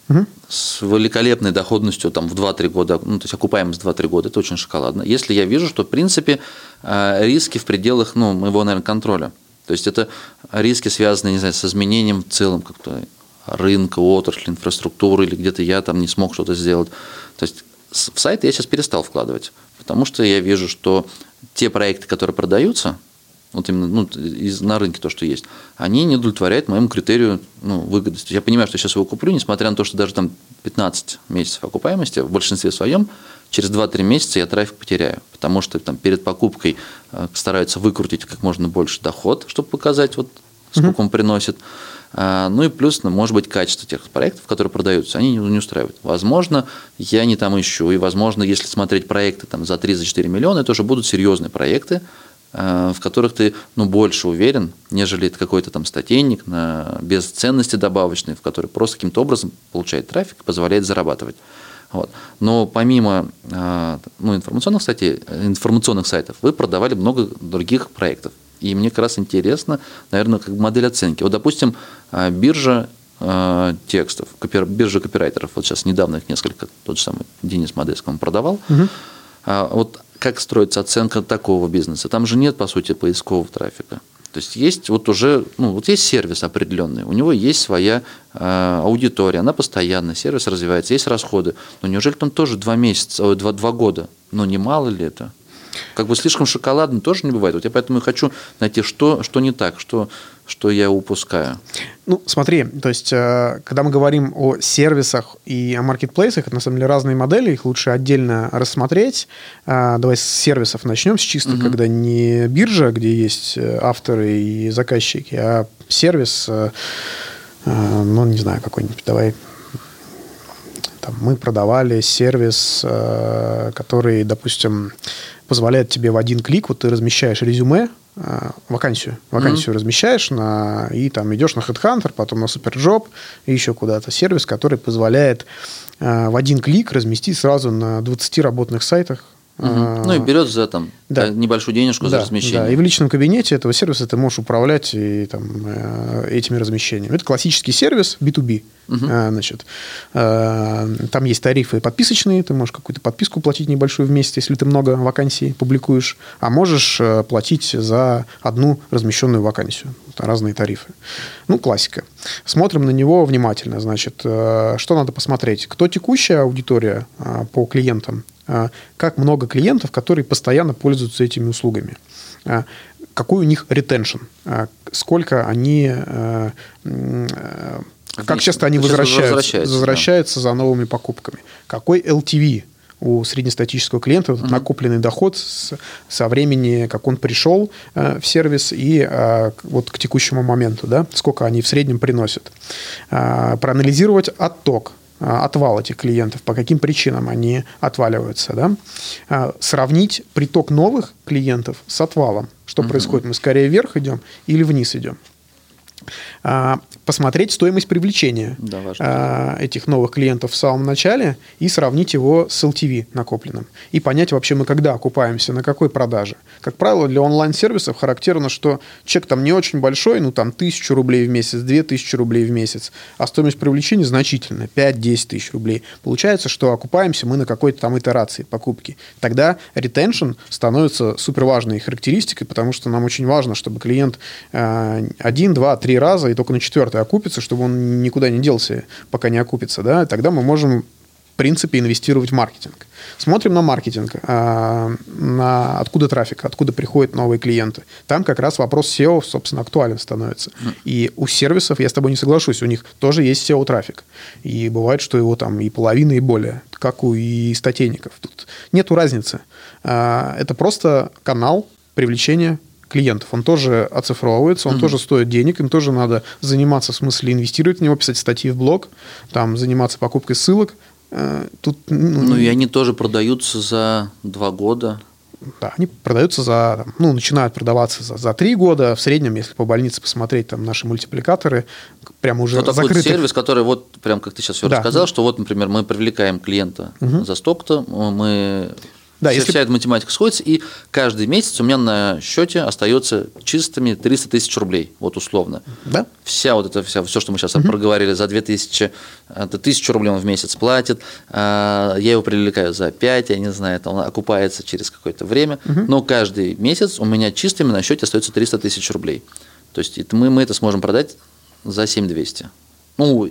с великолепной доходностью там, в 2-3 года, ну, то есть окупаемость 2-3 года, это очень шоколадно. Если я вижу, что, в принципе, э, риски в пределах ну, моего, наверное, контроля. То есть это риски, связанные, не знаю, с изменением в целом как-то рынка, отрасли, инфраструктуры, или где-то я там не смог что-то сделать. То есть в сайт я сейчас перестал вкладывать, потому что я вижу, что те проекты, которые продаются, вот именно ну, из, на рынке то, что есть, они не удовлетворяют моему критерию ну, выгодности. Я понимаю, что сейчас его куплю, несмотря на то, что даже там 15 месяцев окупаемости, в большинстве своем, через 2-3 месяца я трафик потеряю, потому что там перед покупкой э, стараются выкрутить как можно больше доход, чтобы показать, вот, сколько он приносит. А, Ну и плюс, ну, может быть, качество тех проектов, которые продаются, они не, устраивают. Возможно, я не там ищу, и, возможно, если смотреть проекты там, за 3-4 миллиона, это уже будут серьезные проекты, а, в которых ты ну, больше уверен, нежели это какой-то там статейник на, без ценности добавочной, в который просто каким-то образом получает трафик позволяет зарабатывать. Вот. Но помимо а, ну, информационных, статей, информационных сайтов, вы продавали много других проектов. И мне как раз интересно, наверное, как модель оценки. Вот, допустим, а, биржа а, текстов, копи- биржа копирайтеров, вот сейчас недавно их несколько, тот же самый Денис Модеско он продавал. А Вот как строится оценка такого бизнеса? Там же нет, по сути, поискового трафика. То есть есть вот уже, ну, вот есть сервис определенный, у него есть своя э, аудитория, она постоянно, сервис развивается, есть расходы. Но неужели там тоже два месяца, ой, два, два года? Ну, не мало ли это? Как бы слишком шоколадно тоже не бывает. Вот я поэтому и хочу найти, что, что не так, что, что я упускаю.
Ну, смотри, то есть, э, когда мы говорим о сервисах и о маркетплейсах, это на самом деле разные модели, их лучше отдельно рассмотреть. А, Давай с сервисов начнем, с чисто, когда не биржа, где есть э, авторы и заказчики, а сервис, э, э, ну, не знаю, какой-нибудь, давай там, мы продавали сервис, э, который, допустим, позволяет тебе в один клик, вот ты размещаешь резюме, э, вакансию, вакансию размещаешь на, и там идешь на HeadHunter, потом на Superjob и еще куда-то. Сервис, который позволяет э, в один клик разместить сразу на 20 работных сайтах. Э,
Ну и берет за там
да.
э, небольшую денежку за
да,
размещение.
Да, и в личном кабинете этого сервиса ты можешь управлять и, там, э, этими размещениями. Это классический сервис B2B. Э, Значит, э, там есть тарифы подписочные, ты можешь какую-то подписку платить небольшую в месяц, если ты много вакансий публикуешь, а можешь платить за одну размещенную вакансию. Это разные тарифы. Ну, классика. Смотрим на него внимательно. Значит, что надо посмотреть? Кто текущая аудитория э, по клиентам? Э, Как много клиентов, которые постоянно пользуются этими услугами? Э, Какой у них ретеншн? Э, Сколько они... э, э, Как часто они
часто
возвращаются,
возвращаются, да.
возвращаются за новыми покупками? Какой LTV у среднестатического клиента, этот накопленный доход с- со времени, как он пришел э, в сервис и э, вот к текущему моменту, да, сколько они в среднем приносят. А, проанализировать отток, а, отвал этих клиентов, по каким причинам они отваливаются, да. А, сравнить приток новых клиентов с отвалом. Что происходит? Мы скорее вверх идем или вниз идем? Посмотреть стоимость привлечения
Да, важно.
а, этих новых клиентов в самом начале и сравнить его с LTV накопленным. И понять вообще мы когда окупаемся, на какой продаже. Как правило, для онлайн-сервисов характерно, что чек там не очень большой, ну там тысячу рублей в месяц, две тысячи рублей в месяц, а стоимость привлечения значительная, 5-10 тысяч рублей. Получается, что окупаемся мы на какой-то там итерации покупки. Тогда ретеншн становится суперважной характеристикой, потому что нам очень важно, чтобы клиент э, один, два, три раза и только на четвертый окупится, чтобы он никуда не делся, пока не окупится. Да? Тогда мы можем в принципе, инвестировать в маркетинг. Смотрим на маркетинг, а, на откуда трафик, откуда приходят новые клиенты. Там как раз вопрос SEO, собственно, актуален становится. И у сервисов, я с тобой не соглашусь, у них тоже есть SEO-трафик. И бывает, что его там и половина, и более, как у и статейников. Тут нету разницы. А, Это просто канал привлечения клиентов, он тоже оцифровывается, он тоже стоит денег, им тоже надо заниматься, в смысле инвестировать в него, писать статьи в блог, там, заниматься покупкой ссылок. Э, Тут, ну,
Ну и они тоже продаются за два года.
да, они продаются за, там, ну, начинают продаваться за, за три года. В среднем, если по больнице посмотреть, там наши мультипликаторы прямо уже
такой вот
закрыты.
сервис, который вот, прям как ты сейчас все
Да.
рассказал, что вот, например, мы привлекаем клиента за столько-то, мы
Да,
вся,
если-
вся эта математика сходится, и каждый месяц у меня на счете остается чистыми 300 тысяч рублей, вот условно.
Да?
Вся вот это, вся, все, что мы сейчас проговорили, за 2000, это 1000 рублей он в месяц платит, а, я его привлекаю за 5, я не знаю, там он окупается через какое-то время, но каждый месяц у меня чистыми на счете остается 300 тысяч рублей. То есть это мы, мы это сможем продать за 7200. Ну,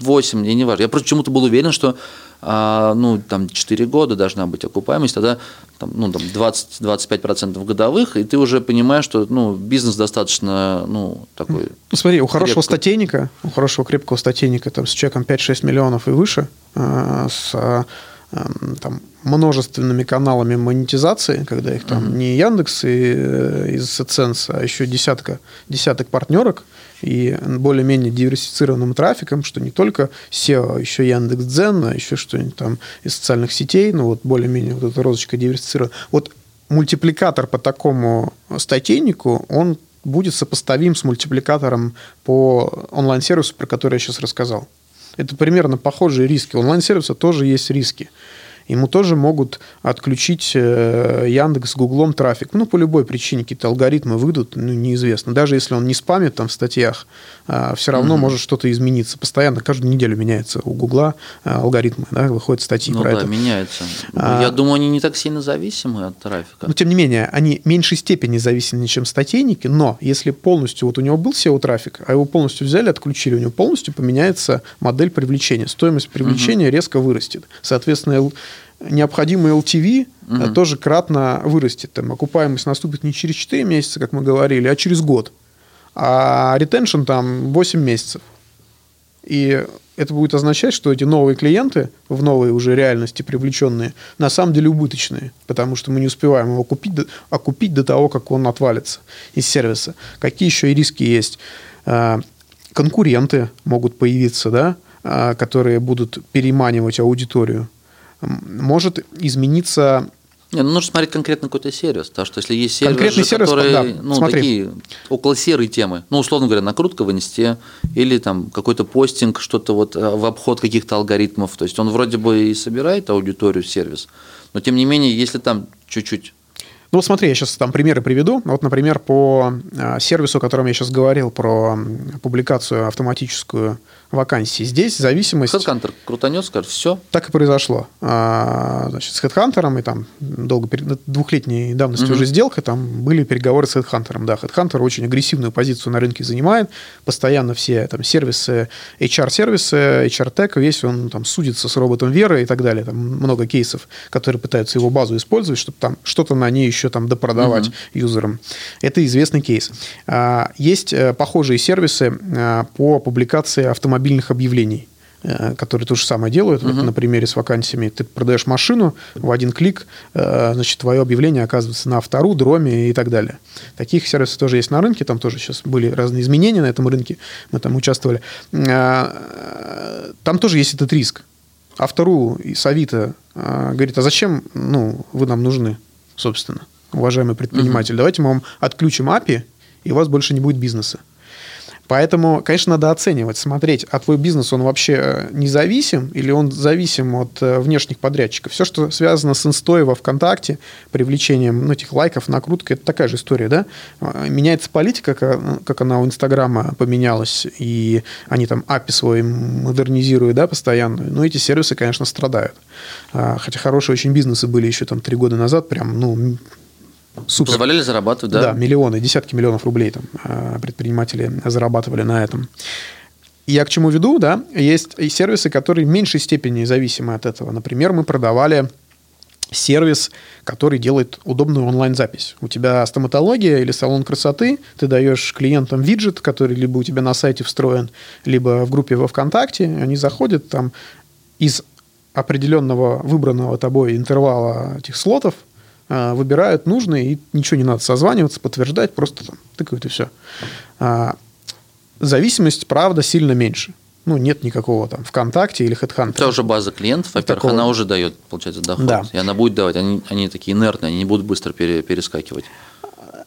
8, мне не важно. Я просто почему-то был уверен, что а, ну, там 4 года должна быть окупаемость, тогда там, ну, там 20-25% годовых, и ты уже понимаешь, что ну, бизнес достаточно ну, такой
Ну, смотри, у хорошего
Крепко.
статейника, у хорошего крепкого статейника там, с чеком 5-6 миллионов и выше, э, с э, эм, там, множественными каналами монетизации, когда их там не Яндекс и, э, из AdSense, а еще десятка, десяток партнерок и более-менее диверсифицированным трафиком, что не только SEO, а еще Яндекс.Дзен, а еще что-нибудь там из социальных сетей, ну вот более-менее вот эта розочка диверсифицирована. Вот мультипликатор по такому статейнику, он будет сопоставим с мультипликатором по онлайн-сервису, про который я сейчас рассказал. Это примерно похожие риски. У онлайн-сервиса тоже есть риски. Ему тоже могут отключить э, Яндекс с Гуглом трафик. Ну, по любой причине какие-то алгоритмы выйдут, ну, неизвестно. Даже если он не спамит там в статьях, все равно может что-то измениться. Постоянно, каждую неделю меняется у Гугла э, алгоритмы, да, выходят статьи
Ну
про
да,
это.
меняется.
А-
Я думаю, они не так сильно зависимы от трафика.
Но, тем не менее, они в меньшей степени зависимы, чем статейники, но если полностью, вот у него был SEO-трафик, а его полностью взяли, отключили, у него полностью поменяется модель привлечения. Стоимость привлечения резко вырастет. Соответственно, необходимый LTV э, тоже кратно вырастет. Там, окупаемость наступит не через 4 месяца, как мы говорили, а через год. А ретеншн там 8 месяцев. И это будет означать, что эти новые клиенты в новой уже реальности привлеченные на самом деле убыточные, потому что мы не успеваем его купить, окупить до того, как он отвалится из сервиса. Какие еще и риски есть? А, Конкуренты могут появиться, да, а, которые будут переманивать аудиторию. Может измениться
Не, ну нужно смотреть конкретно какой-то сервис, потому что если есть сервис,
Конкретный
же,
сервис,
которые,
да,
ну,
смотри.
такие около серой темы, ну, условно говоря, накрутка в инсте или там какой-то постинг, что-то вот э, в обход каких-то алгоритмов, то есть он вроде бы и собирает аудиторию сервис, но тем не менее, если там чуть-чуть
Ну смотри, я сейчас там примеры приведу. Вот, например, по а, сервису, о котором я сейчас говорил, про публикацию автоматическую вакансий. Здесь зависимость...
HeadHunter крутанет, скажет, все,
Так и произошло. А, Значит, с HeadHunter, и там долго, перед- двухлетней давности уже сделка, там были переговоры с HeadHunter. Да, HeadHunter очень агрессивную позицию на рынке занимает. Постоянно все там сервисы, HR-сервисы, HR-тек, весь он там судится с роботом Веры и так далее. Там много кейсов, которые пытаются его базу использовать, чтобы там что-то на ней еще там допродавать юзерам. Это известный кейс. А, Есть э, похожие сервисы а, по публикации автомобильных объявлений э, которые то же самое делают. Вот на примере с вакансиями. Ты продаешь машину, в один клик, э, значит, твое объявление оказывается на втору, дроме и так далее. Таких сервисов тоже есть на рынке, там тоже сейчас были разные изменения на этом рынке, мы там участвовали. Э, Там тоже есть этот риск. А вторую из Авито говорит, а зачем ну, вы нам нужны, собственно, уважаемый предприниматель? Давайте мы вам отключим API, и у вас больше не будет бизнеса. Поэтому, конечно, надо оценивать, смотреть, а твой бизнес, он вообще э, независим или он зависим от э, внешних подрядчиков. Все, что связано с инстой во ВКонтакте, привлечением ну, этих лайков, накруткой, это такая же история, да? А, Меняется политика, как, как она у Инстаграма поменялась, и они там API свой модернизируют, да, постоянно. Но эти сервисы, конечно, страдают. А, Хотя хорошие очень бизнесы были еще там три года назад, прям, ну, супер.
позволяли зарабатывать,
Да,
да?
миллионы, десятки миллионов рублей там а, предприниматели зарабатывали на этом. Я к чему веду, да, есть и сервисы, которые в меньшей степени зависимы от этого. Например, мы продавали сервис, который делает удобную онлайн-запись. У тебя стоматология или салон красоты, ты даешь клиентам виджет, который либо у тебя на сайте встроен, либо в группе во ВКонтакте, они заходят там из определенного выбранного тобой интервала этих слотов, выбирают нужные, и ничего не надо созваниваться, подтверждать, просто там тыкают и все. А, зависимость, правда, сильно меньше. Ну, нет никакого там ВКонтакте или HeadHunter.
Это уже база клиентов, во-первых,
Такого.
она уже дает, получается, доход.
Да.
И она будет давать, они, они такие инертные, они не будут быстро пере- перескакивать.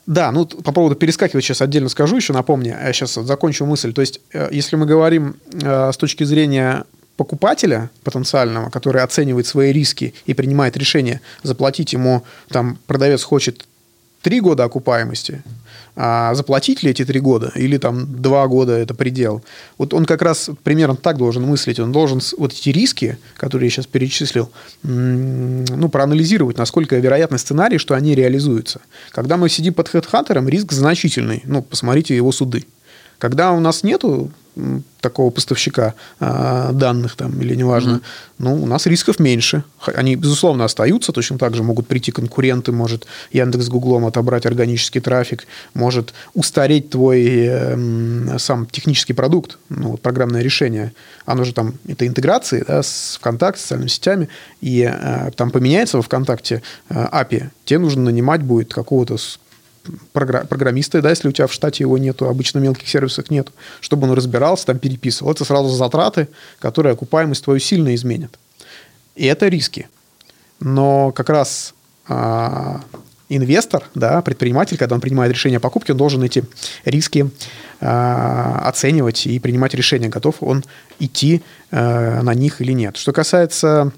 Да, ну по поводу перескакивать сейчас отдельно скажу еще, напомню, я сейчас закончу мысль. То есть, э, если мы говорим э, с точки зрения покупателя потенциального, который оценивает свои риски и принимает решение заплатить ему, там, продавец хочет три года окупаемости, а заплатить ли эти три года или там два года это предел. Вот он как раз примерно так должен мыслить. Он должен вот эти риски, которые я сейчас перечислил, ну, проанализировать, насколько вероятный сценарий, что они реализуются. Когда мы сидим под хедхантером, риск значительный. Ну, посмотрите его суды. Когда у нас нету такого поставщика а, данных там или неважно, ну, у нас рисков меньше. Они, безусловно, остаются, точно так же могут прийти конкуренты, может Яндекс с Гуглом отобрать органический трафик, может устареть твой эм, сам технический продукт, ну, вот программное решение. Оно же там, это интеграции да, с ВКонтакте, с социальными сетями, и э, там поменяется во ВКонтакте э, API, тебе нужно нанимать будет какого-то с- програ- программиста, да, если у тебя в штате его нету, обычно мелких сервисов нету, чтобы он разбирался, там переписывал. Это сразу затраты, которые окупаемость твою сильно изменят. И это риски. Но как раз а, инвестор, да, предприниматель, когда он принимает решение о покупке, он должен эти риски а, оценивать и принимать решение, готов он идти а, на них или нет. Что касается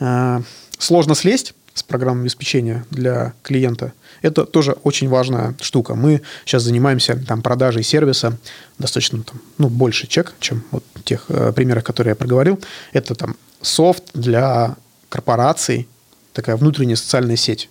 а, сложно слезть с программного обеспечения для клиента. Это тоже очень важная штука. Мы сейчас занимаемся там, продажей сервиса достаточно там, ну, больше чек, чем вот тех э, примерах, которые я проговорил. Это там софт для корпораций, такая внутренняя социальная сеть.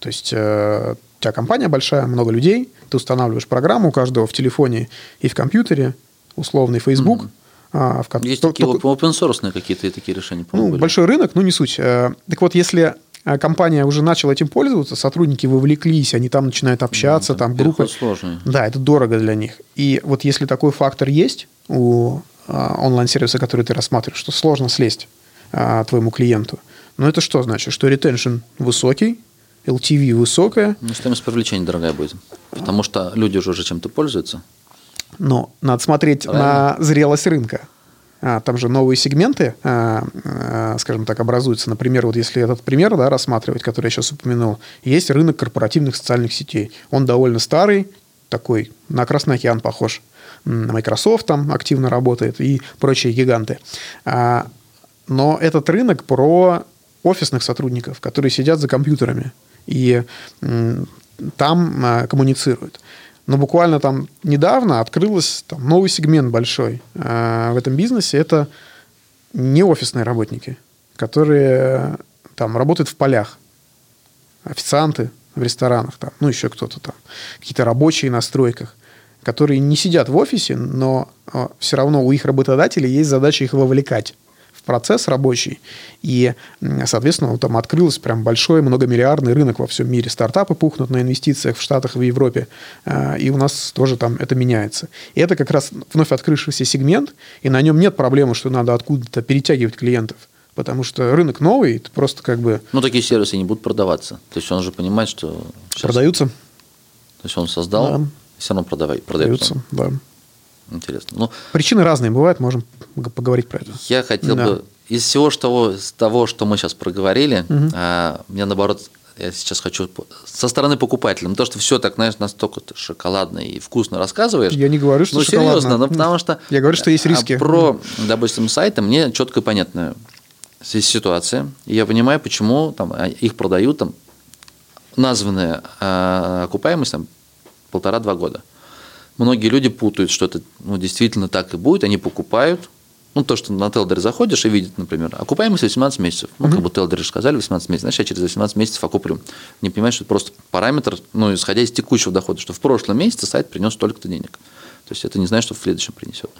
То есть э, у тебя компания большая, много людей, ты устанавливаешь программу у каждого в телефоне и в компьютере, условный Facebook. а, в ко-
Есть такие
только-
open source какие-то такие решения, по-моему,
ну,
были.
большой рынок, ну, не суть. Э, Так вот, если э, компания уже начала этим пользоваться, сотрудники вовлеклись, они там начинают общаться,
Ну,
там группы.
сложный.
Да, это дорого для них. И вот если такой фактор есть у а, онлайн-сервиса, который ты рассматриваешь, что сложно слезть а, твоему клиенту, ну это что значит? Что ретеншн высокий, LTV высокая,
Ну, стоимость привлечения дорогая будет. Потому что люди же уже чем-то пользуются.
Но надо смотреть
Правильно.
на зрелость рынка. А, Там же новые сегменты, а, а, скажем так, образуются. Например, вот если этот пример да, рассматривать, который я сейчас упомянул, есть рынок корпоративных социальных сетей. Он довольно старый, такой, на Красный океан похож. Microsoft там активно работает и прочие гиганты. А, Но этот рынок про офисных сотрудников, которые сидят за компьютерами и там а, коммуницируют. Но буквально там недавно открылся там, новый сегмент большой а, в этом бизнесе. Это не офисные работники, которые там работают в полях. Официанты в ресторанах, там, ну еще кто-то там, какие-то рабочие на стройках, которые не сидят в офисе, но все равно у их работодателей есть задача их вовлекать процесс рабочий. И, соответственно, там открылся прям большой многомиллиардный рынок во всем мире. Стартапы пухнут на инвестициях в Штатах, в Европе. А, И у нас тоже там это меняется. И это как раз вновь открывшийся сегмент, и на нем нет проблемы, что надо откуда-то перетягивать клиентов. Потому что рынок новый, это просто как бы
Ну, такие сервисы не будут продаваться. То есть он же понимает, что сейчас-
продаются.
То есть он создал,
Да.
все равно продавай, продается.
Продаются, да.
Интересно. Ну,
Причины разные бывают, можем поговорить про это.
я хотел
Да.
бы из всего что, того, того, что мы сейчас проговорили, а, мне наоборот, я сейчас хочу со стороны покупателя, ну, то, что все так, знаешь, настолько шоколадно и вкусно рассказываешь.
Я не говорю, что
Ну, серьезно,
шоколадно.
ну, потому что...
Я говорю, что есть
а,
риски.
Про, допустим, сайты мне четко и понятно здесь ситуация. И я понимаю, почему там а, их продают там названная а, окупаемость там полтора-два года. Многие люди путают, что это ну, действительно так и будет, они покупают. Ну, то, что на Телдер заходишь и видят, например, окупаемость 18 месяцев. Ну, как бы Телдеры же сказали 18 месяцев, значит, я через 18 месяцев окуплю. Не понимаешь, что это просто параметр, ну, исходя из текущего дохода, что в прошлом месяце сайт принес столько-то денег. То есть это не значит, что в следующем принесет.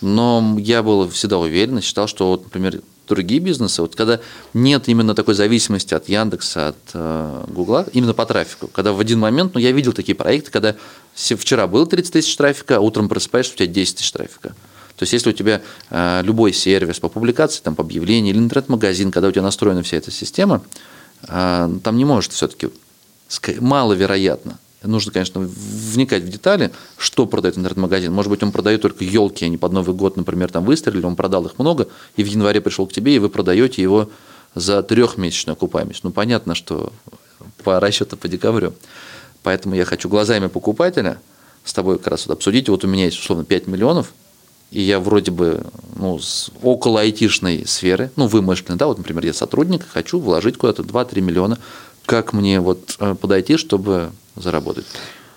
Но я был всегда уверен считал, что, вот, например, другие бизнесы, вот когда нет именно такой зависимости от Яндекса, от э, Гугла, именно по трафику, когда в один момент, ну, я видел такие проекты, когда вчера было 30 тысяч трафика, а утром просыпаешься, у тебя 10 тысяч трафика. То есть, если у тебя э, любой сервис по публикации, там, по объявлению или интернет-магазин, когда у тебя настроена вся эта система, а, там не может все-таки, маловероятно. Нужно, конечно, вникать в детали, что продает интернет-магазин. Может быть, он продает только елки, они под Новый год, например, там выстрелили, он продал их много, и в январе пришел к тебе, и вы продаете его за трехмесячную окупаемость. Ну, понятно, что по расчету по декабрю. Поэтому я хочу глазами покупателя с тобой как раз вот обсудить. Вот у меня есть, условно, 5 миллионов, и я вроде бы ну, около айтишной сферы, ну, вымышленной, да, вот, например, я сотрудник, хочу вложить куда-то 2-3 миллиона. Как мне вот э, подойти, чтобы заработать?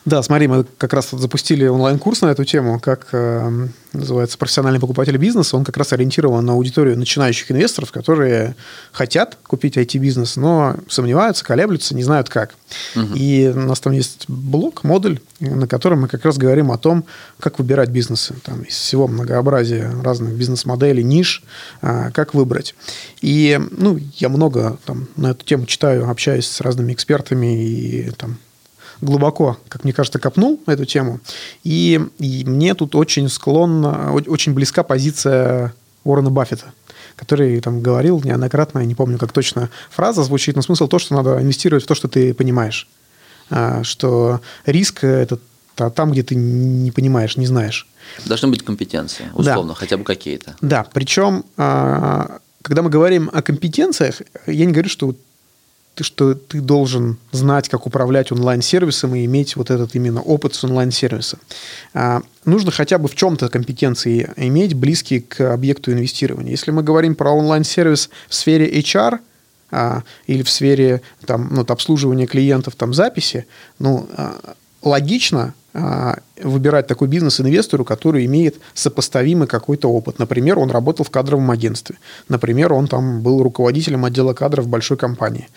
Да, смотри, мы как раз вот запустили онлайн-курс на эту тему, как э, называется профессиональный покупатель бизнеса. Он как раз ориентирован на аудиторию начинающих инвесторов, которые хотят купить IT-бизнес, но сомневаются, колеблются, не знают как. Угу. И у нас там есть блок, модуль, на котором мы как раз говорим о том, как выбирать бизнесы. Там из всего многообразия разных бизнес-моделей, ниш, э, как выбрать. И ну, я много там, на эту тему читаю, общаюсь с разными экспертами и там глубоко, как мне кажется, копнул эту тему. И, и мне тут очень склонна, очень близка позиция Уоррена Баффета который там говорил неоднократно, я не помню, как точно фраза звучит, но смысл то, что надо инвестировать в то, что ты понимаешь. А, что риск – это там, где ты не понимаешь, не знаешь.
Должны быть компетенции, условно, да. хотя бы какие-то.
Да, причем, а, когда мы говорим о компетенциях, я не говорю, что что ты должен знать, как управлять онлайн-сервисом и иметь вот этот именно опыт с онлайн-сервиса. Нужно хотя бы в чем-то компетенции иметь, близкие к объекту инвестирования. Если мы говорим про онлайн-сервис в сфере HR, а, или в сфере там, ну, обслуживания клиентов, там, записи, ну, а, логично а, выбирать такой бизнес инвестору, который имеет сопоставимый какой-то опыт. Например, он работал в кадровом агентстве. Например, он там был руководителем отдела кадров большой компании.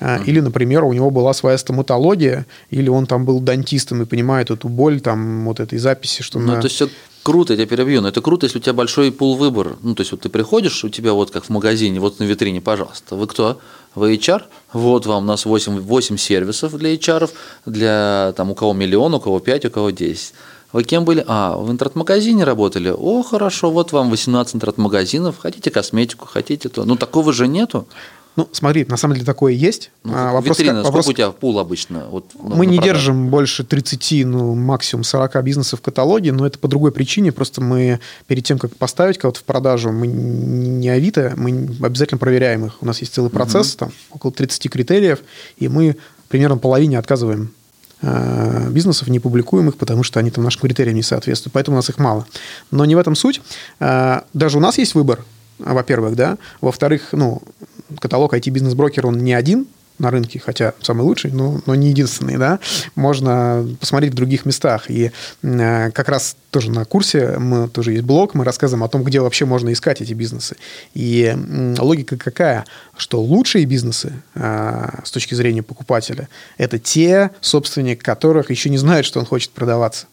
Mm-hmm. Или, например, у него была своя стоматология, или он там был дантистом и понимает эту боль там вот этой записи, что...
Ну, на... то есть круто, я тебя перебью, но это круто, если у тебя большой пул выбора. Ну, то есть вот ты приходишь, у тебя вот как в магазине, вот на витрине, пожалуйста, вы кто? Вы HR? Вот вам у нас 8, 8 сервисов для HR, для там у кого миллион, у кого 5, у кого 10. Вы кем были? А, в интернет-магазине работали? О, хорошо, вот вам 18 интернет-магазинов. Хотите косметику, хотите то. Ну, такого же нету.
Ну, смотри, на самом деле такое есть.
Ну, а, вопрос, витрина, вопрос, сколько у тебя пул обычно? Вот,
мы не продажу? держим больше 30, ну, максимум 40 бизнесов в каталоге, но это по другой причине. Просто мы перед тем, как поставить кого-то в продажу, мы не Авито, мы обязательно проверяем их. У нас есть целый процесс, угу. там около 30 критериев, и мы примерно половине отказываем э, бизнесов, не публикуем их, потому что они там нашим критериям не соответствуют. Поэтому у нас их мало. Но не в этом суть. Э, даже у нас есть выбор, во-первых, да. Во-вторых, ну, каталог IT-бизнес-брокер, он не один на рынке, хотя самый лучший, но, но не единственный, да, можно посмотреть в других местах. И э, как раз тоже на курсе, мы тоже есть блог, мы рассказываем о том, где вообще можно искать эти бизнесы. И э, логика какая? Что лучшие бизнесы э, с точки зрения покупателя, это те собственники, которых еще не знают, что он хочет продаваться.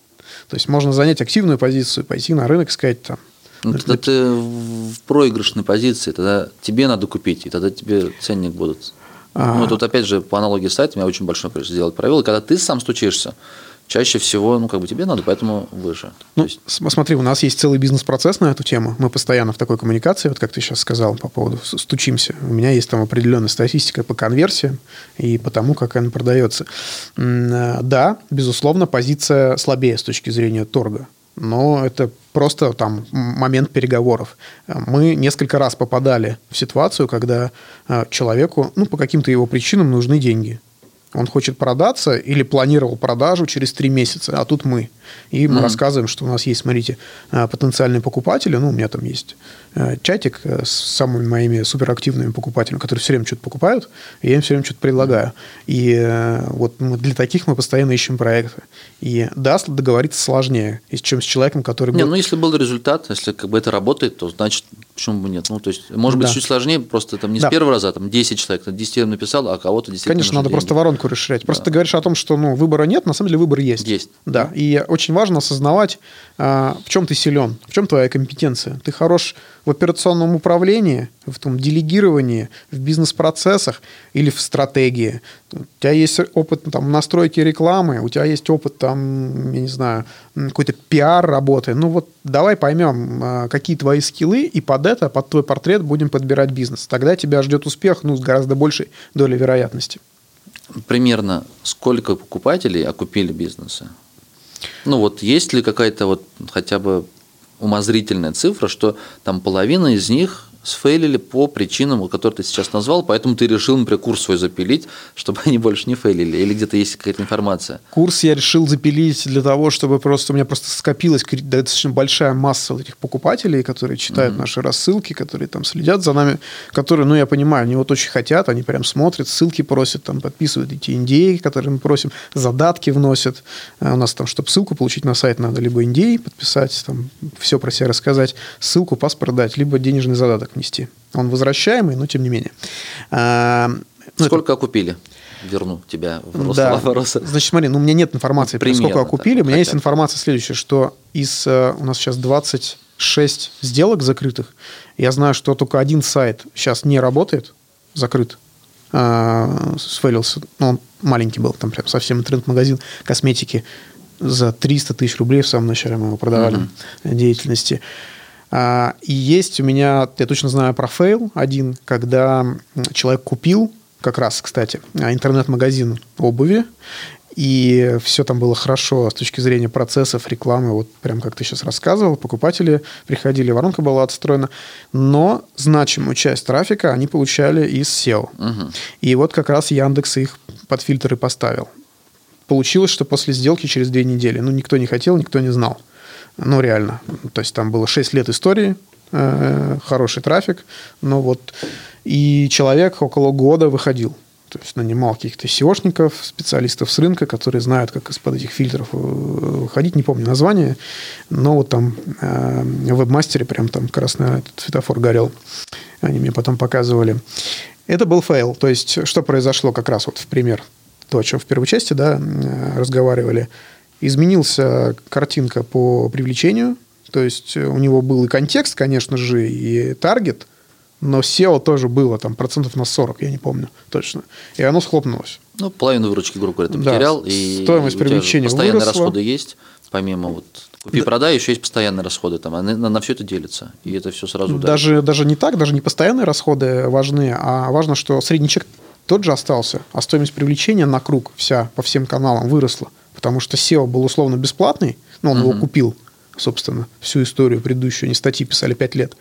То есть можно занять активную позицию, пойти на рынок и сказать там,
ну, тогда ты в проигрышной позиции, тогда тебе надо купить, и тогда тебе ценник будут. А... Ну, тут опять же, по аналогии с сайтом, я очень большой сделать провел, и когда ты сам стучишься, чаще всего, ну, как бы тебе надо, поэтому выше.
Ну, есть... смотри, у нас есть целый бизнес-процесс на эту тему. Мы постоянно в такой коммуникации, вот как ты сейчас сказал по поводу стучимся. У меня есть там определенная статистика по конверсиям и по тому, как она продается. Э, да, безусловно, позиция слабее с точки зрения торга но это просто там момент переговоров. Мы несколько раз попадали в ситуацию, когда э, человеку, ну, по каким-то его причинам нужны деньги. Он хочет продаться или планировал продажу через три месяца, а тут мы. И мы mm-hmm. рассказываем, что у нас есть, смотрите, э, потенциальные покупатели. Ну, у меня там есть чатик с самыми моими суперактивными покупателями, которые все время что-то покупают, и я им все время что-то предлагаю. И вот мы, для таких мы постоянно ищем проекты. И да, договориться сложнее, чем с человеком, который...
Не, был... ну если был результат, если как бы это работает, то значит, почему бы нет? Ну, то есть, может быть, да. чуть сложнее, просто там не да. с первого раза, а там 10 человек, 10 написал, а кого-то действительно
Конечно, надо деньги. просто воронку расширять. Просто да. ты говоришь о том, что ну, выбора нет, на самом деле выбор есть.
Есть.
Да, и очень важно осознавать, в чем ты силен, в чем твоя компетенция. Ты хорош в операционном управлении, в том делегировании, в бизнес-процессах или в стратегии. У тебя есть опыт там, настройки рекламы, у тебя есть опыт, там, я не знаю, какой-то пиар работы. Ну вот давай поймем, а, какие твои скиллы и под это, под твой портрет будем подбирать бизнес. Тогда тебя ждет успех ну, с гораздо большей долей вероятности.
Примерно сколько покупателей окупили бизнесы? Ну вот есть ли какая-то вот хотя бы умозрительная цифра, что там половина из них сфейлили по причинам, которые ты сейчас назвал, поэтому ты решил, например, курс свой запилить, чтобы они больше не фейлили, или где-то есть какая-то информация?
Курс я решил запилить для того, чтобы просто у меня просто скопилась достаточно большая масса этих покупателей, которые читают mm-hmm. наши рассылки, которые там следят за нами, которые, ну, я понимаю, они вот очень хотят, они прям смотрят, ссылки просят, там подписывают эти индеи, которые мы просим, задатки вносят. А у нас там, чтобы ссылку получить на сайт, надо либо индей подписать, там все про себя рассказать, ссылку, паспорт дать, либо денежный задаток нести. Он возвращаемый, но тем не менее. А,
ну, сколько это... окупили? Верну тебя в
да. [laughs] вопроса. Значит, смотри, ну у меня нет информации, Примерно, сколько окупили. Так, у меня есть информация следующая, что из э, у нас сейчас 26 сделок закрытых. Я знаю, что только один сайт сейчас не работает, закрыт, э, сфейлился. Ну, он маленький был, там прям совсем интернет-магазин косметики за 300 тысяч рублей в самом начале мы его продавали uh-huh. деятельности. А, и есть у меня, я точно знаю про фейл один, когда человек купил, как раз, кстати, интернет-магазин обуви, и все там было хорошо с точки зрения процессов, рекламы, вот прям как ты сейчас рассказывал, покупатели приходили, воронка была отстроена, но значимую часть трафика они получали из SEO. Угу. И вот как раз Яндекс их под фильтры поставил. Получилось, что после сделки через две недели, ну, никто не хотел, никто не знал. Ну, реально. То есть там было 6 лет истории, э, хороший трафик, но вот и человек около года выходил. То есть нанимал каких-то SEOшников, специалистов с рынка, которые знают, как из-под этих фильтров э, выходить. Не помню название, но вот там э, в вебмастере прям там красный этот светофор горел. Они мне потом показывали. Это был фейл. То есть что произошло как раз вот в пример, то, о чем в первой части да, э, разговаривали – Изменился картинка по привлечению, то есть у него был и контекст, конечно же, и таргет, но SEO тоже было там процентов на 40, я не помню точно. И оно схлопнулось.
Ну, половину выручки, грубо говоря, ты да, потерял. И
стоимость привлечения
постоянные
выросла.
расходы есть, помимо вот купи-продай, да. еще есть постоянные расходы, там, на, на, на все это делится, и это все сразу
даже, даже не так, даже не постоянные расходы важны, а важно, что средний чек тот же остался, а стоимость привлечения на круг вся по всем каналам выросла потому что SEO был условно бесплатный, но он uh-huh. его купил, собственно, всю историю предыдущую, они статьи писали 5 лет.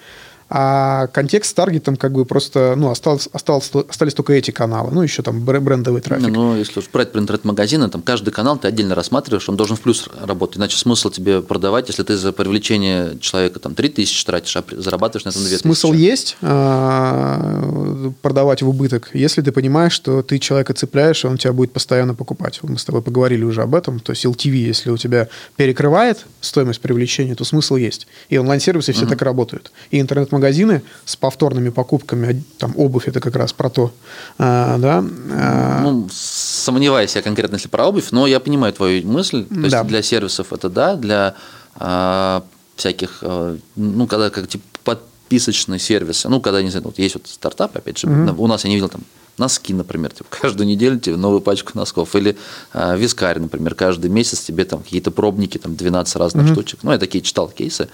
А контекст с таргетом как бы просто, ну, осталось, осталось, остались только эти каналы, ну, еще там брендовый трафик.
Ну, если уж брать про интернет-магазины, там каждый канал ты отдельно рассматриваешь, он должен в плюс работать, иначе смысл тебе продавать, если ты за привлечение человека там 3 тысячи тратишь, а зарабатываешь на этом 2 тысячи.
Смысл есть а, продавать в убыток, если ты понимаешь, что ты человека цепляешь, и он тебя будет постоянно покупать. Мы с тобой поговорили уже об этом, то есть LTV, если у тебя перекрывает стоимость привлечения, то смысл есть. И онлайн-сервисы все так работают. И интернет магазины с повторными покупками, там обувь это как раз про то, а, да.
А. Ну, сомневаюсь я конкретно, если про обувь, но я понимаю твою мысль. То есть для сервисов это да, для а, всяких, а, ну, когда как типа подписочные сервисы, ну, когда, не знаю, вот есть вот стартап, опять же, угу. у нас я не видел там носки, например, типа, каждую неделю тебе новую пачку носков, или э, вискарь, например, каждый месяц тебе там какие-то пробники, там 12 разных угу. штучек, ну, я такие читал кейсы,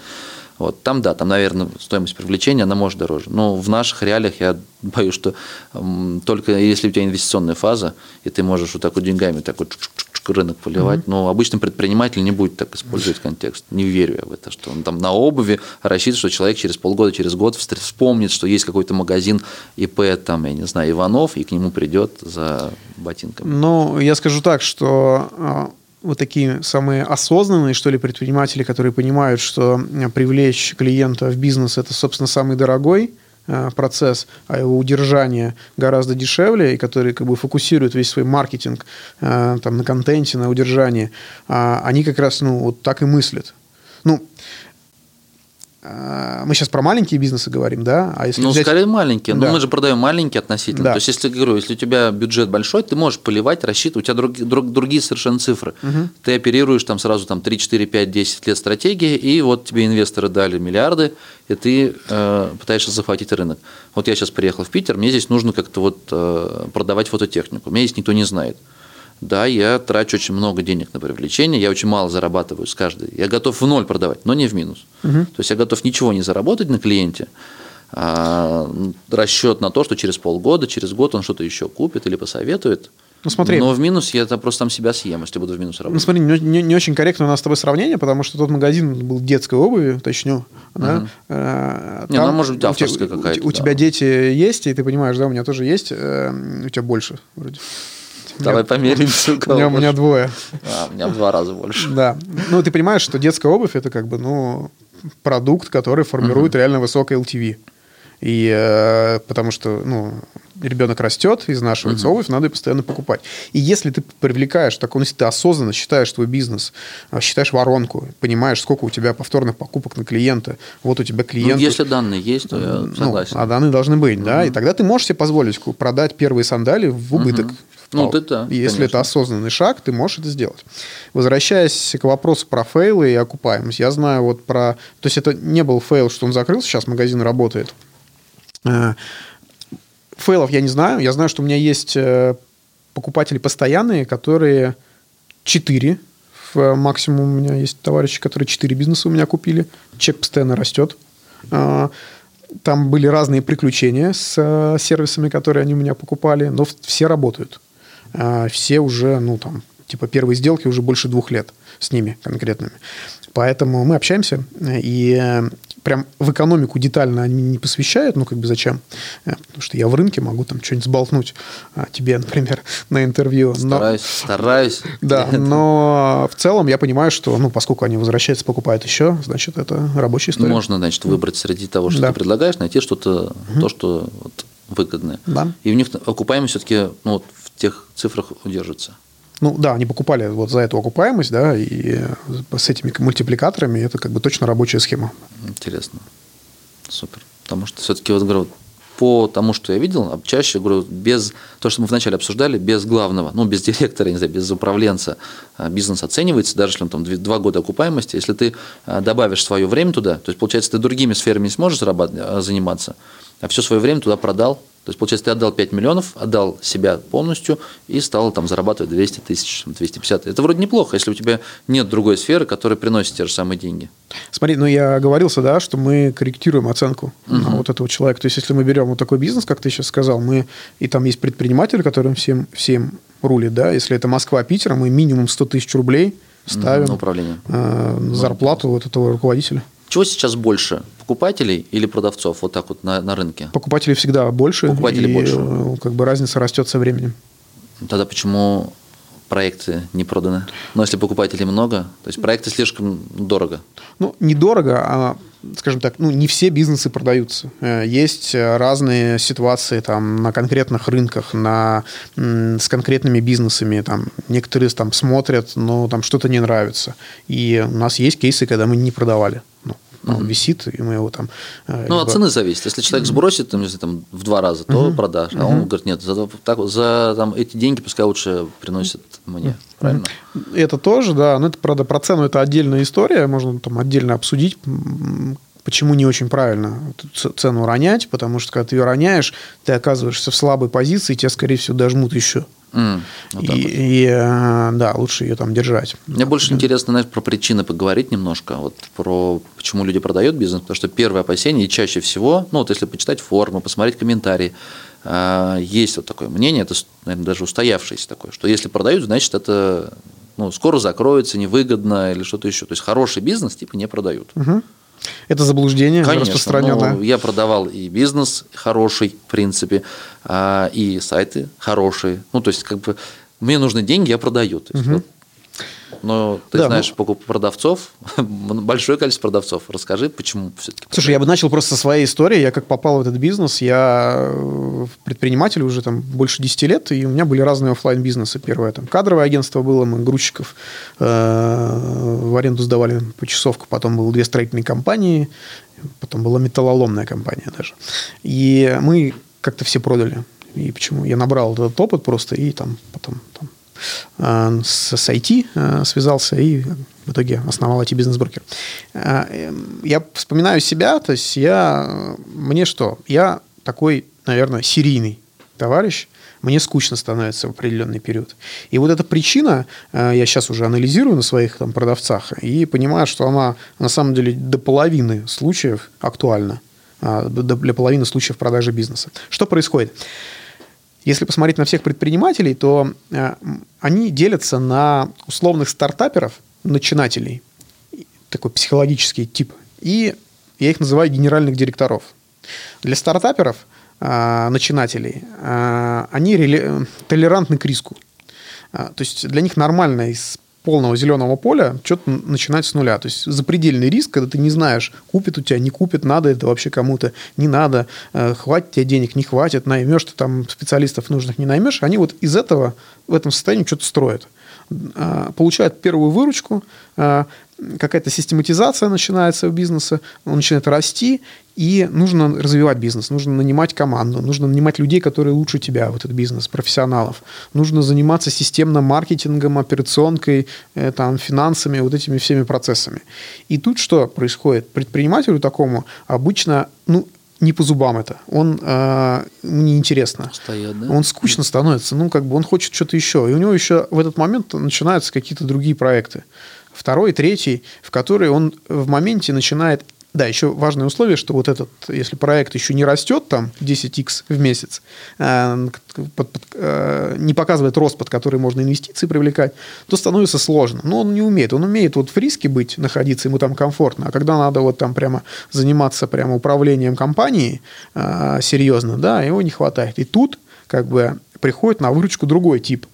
вот, там, да, там, наверное, стоимость привлечения, она может дороже. Но в наших реалиях я [laughs] боюсь, что только если у тебя инвестиционная фаза, и ты можешь вот так вот деньгами так вот рынок поливать, mm-hmm. но обычный предприниматель не будет так использовать контекст. Не верю я в это, что он там на обуви рассчитывает, что человек через полгода, через год вспомнит, что есть какой-то магазин ИП, там, я не знаю, Иванов, и к нему придет за ботинками.
Ну, я скажу так, что а, вот такие самые осознанные, что ли, предприниматели, которые понимают, что привлечь клиента в бизнес – это, собственно, самый дорогой э, процесс, а его удержание гораздо дешевле, и которые как бы фокусируют весь свой маркетинг э, там, на контенте, на удержании, а они как раз ну, вот так и мыслят. Ну, мы сейчас про маленькие бизнесы говорим, да?
А если ну, взять... скорее маленькие. Да. Но мы же продаем маленькие относительно. Да. То есть, если, говорю, если у тебя бюджет большой, ты можешь поливать, рассчитывать, у тебя друг, друг, другие совершенно цифры. Угу. Ты оперируешь там сразу там, 3, 4, 5, 10 лет стратегии, и вот тебе инвесторы дали миллиарды, и ты э, пытаешься захватить рынок. Вот я сейчас приехал в Питер, мне здесь нужно как-то вот э, продавать фототехнику. Меня здесь никто не знает. Да, я трачу очень много денег на привлечение, я очень мало зарабатываю с каждой. Я готов в ноль продавать, но не в минус. Угу. То есть я готов ничего не заработать на клиенте, а, расчет на то, что через полгода, через год он что-то еще купит или посоветует.
Ну, смотри.
Но в минус я это просто там себя съем, если буду в минус работать.
Ну, смотри, не, не, не очень корректно у нас с тобой сравнение, потому что тот магазин был детской обуви, точню. Да? Э,
Не, ну, может быть,
у тебя-
авторская какая-то,
У,
да.
тебя дети есть, и ты понимаешь, да, у меня тоже есть. э, у тебя больше вроде.
Давай померимся. у
У
кого
меня, у меня двое.
А, у меня в два раза больше.
Да. Ну, ты понимаешь, что детская обувь это как бы, ну, продукт, который формирует реально высокое LTV. И э, потому что, ну, ребенок растет, изнашивается обувь, надо ее постоянно покупать. И если ты привлекаешь, так, ну, если ты осознанно считаешь твой бизнес, э, считаешь воронку, понимаешь, сколько у тебя повторных покупок на клиента, вот у тебя
Ну,
клиент...
если данные есть, то я
Ну,
согласен.
а данные должны быть, да, и тогда ты можешь себе позволить продать первые сандали в убыток.
Ну, ты да,
Если
конечно.
это осознанный шаг, ты можешь это сделать. Возвращаясь к вопросу про фейлы и окупаемость, я знаю вот про... То есть это не был фейл, что он закрылся, сейчас магазин работает. Э, Фейлов я не знаю. Я знаю, что у меня есть э, покупатели постоянные, которые 4 в максимум у меня есть товарищи, которые 4 бизнеса у меня купили. Чек постоянно растет. Там были разные приключения с э, сервисами, которые они у меня покупали, но все работают. А, Все уже, ну, там, типа первые сделки уже больше двух лет с ними конкретными. Поэтому мы общаемся, и э, прям в экономику детально они не посвящают, ну, как бы зачем? Э, Потому что я в рынке могу там что-нибудь сболтнуть а, тебе, например, на интервью. Но-
Стараюсь, стараюсь. [laughs]
да, но в целом я понимаю, что, ну, поскольку они возвращаются, покупают еще, значит, это рабочая история.
Можно, значит, выбрать среди того, что
Да.
ты предлагаешь, найти что-то, то, что вот выгодное.
Да.
И у них окупаемость все-таки ну, вот тех цифрах удержится.
Ну, да, они покупали вот за эту окупаемость, да, и с этими мультипликаторами это как бы точно рабочая схема.
Интересно. Супер. Потому что все-таки, вот говорю, по тому, что я видел, а чаще, говорю, без, то, что мы вначале обсуждали, без главного, ну, без директора, не знаю, без управленца а, бизнес оценивается, даже если он там два года окупаемости, если ты а, добавишь свое время туда, то есть, получается, ты другими сферами не сможешь заниматься, а все свое время туда продал, то есть, получается, ты отдал 5 миллионов, отдал себя полностью и стал там зарабатывать 200 тысяч, 250. Это вроде неплохо, если у тебя нет другой сферы, которая приносит те же самые деньги.
Смотри, ну я оговорился, да, что мы корректируем оценку на вот этого человека. То есть, если мы берем вот такой бизнес, как ты сейчас сказал, мы и там есть предприниматель, который всем, всем рулит, да, если это Москва, Питер, мы минимум 100 тысяч рублей ставим
на управление.
э, зарплату вот этого руководителя.
Чего сейчас больше, покупателей или продавцов вот так вот на, на рынке?
Покупателей всегда больше.
Покупателей
и,
больше.
э, Как бы разница растет со временем.
Тогда почему проекты не проданы? Но если покупателей много, то есть проекты слишком дорого.
Ну, недорого, а, скажем так, ну, не все бизнесы продаются. Э, Есть э, разные ситуации там на конкретных рынках, на, с конкретными бизнесами. Там, некоторые там смотрят, но там что-то не нравится. И у нас есть кейсы, когда мы не продавали. Ну, он висит, и мы его там... э,
Ну, от
либо-
цены зависит. Если человек сбросит там, если там, в два раза, то продашь. А он говорит, нет, за, так, за там, эти деньги пускай лучше приносят мне. Правильно?
Это тоже, да. Но это, правда, про цену это отдельная история. Можно там отдельно обсудить, почему не очень правильно цену ронять, потому что когда ты ее роняешь, ты оказываешься в слабой позиции, и тебя, скорее всего, дожмут еще.
М, вот
и,
вот.
и, э, да, лучше ее там держать.
Мне больше интересно, знаешь, про причины поговорить немножко, вот про почему люди продают бизнес, потому что первое опасение, и чаще всего, ну вот если почитать форумы, посмотреть комментарии, а, есть вот такое мнение, это, наверное, даже устоявшееся такое, что если продают, значит это ну, скоро закроется, невыгодно или что-то еще. То есть хороший бизнес типа не продают.
Это заблуждение
Конечно,
распространенное.
ну, я продавал и бизнес хороший, в принципе, а, и сайты хорошие. Ну, то есть, как бы, мне нужны деньги, я продаю. То есть, вот. Но ты
Да,
знаешь,
ну-
покуп- продавцов, [laughs] большое количество продавцов. Расскажи, почему все-таки.
Слушай, я бы начал просто со своей истории. Я как попал в этот бизнес, я э, предприниматель уже там больше 10 лет, и у меня были разные оффлайн бизнесы Первое там кадровое агентство было, мы грузчиков э, в аренду сдавали почасовку, потом было две строительные компании, потом была металлоломная компания даже. И мы как-то все продали. И почему? Я набрал этот опыт просто, и там потом там, с, с IT э, связался и в итоге основал IT-бизнес-брокер. Э, эм, Я вспоминаю себя, то есть я... э, Мне что? Я такой, наверное, серийный товарищ, мне скучно становится в определенный период. И вот эта причина, э, я сейчас уже анализирую на своих там, продавцах и понимаю, что она на самом деле до половины случаев актуальна. для половины случаев продажи бизнеса. Что происходит? Если посмотреть на всех предпринимателей, то э, они делятся на условных стартаперов, начинателей, такой психологический тип, и я их называю генеральных директоров. Для стартаперов, э, начинателей, э, они толерантны к риску. То есть для них нормально из полного зеленого поля что-то начинать с нуля. То есть запредельный риск, когда ты не знаешь, купит у тебя, не купит, надо это вообще кому-то, не надо, э, хватит тебе денег, не хватит, наймешь ты там специалистов нужных, не наймешь. Они вот из этого, в этом состоянии что-то строят. А, получают первую выручку, а, какая-то систематизация начинается у бизнеса, он начинает расти, и нужно развивать бизнес, нужно нанимать команду, нужно нанимать людей, которые лучше тебя, вот этот бизнес, профессионалов. Нужно заниматься системным маркетингом, операционкой, э, там, финансами, вот этими всеми процессами. И тут что происходит? Предпринимателю такому обычно, ну, не по зубам это. Он э, неинтересно.
Стоят, да?
Он скучно становится. Ну, как бы он хочет что-то еще. И у него еще в этот момент начинаются какие-то другие проекты. Второй, третий, в которые он в моменте начинает да, еще важное условие, что вот этот, если проект еще не растет там 10x в месяц, э, под, под, э, не показывает рост, под который можно инвестиции привлекать, то становится сложно. Но он не умеет. Он умеет вот в риске быть, находиться, ему там комфортно. А когда надо вот там прямо заниматься прямо управлением компанией э, серьезно, да, его не хватает. И тут как бы приходит на выручку другой тип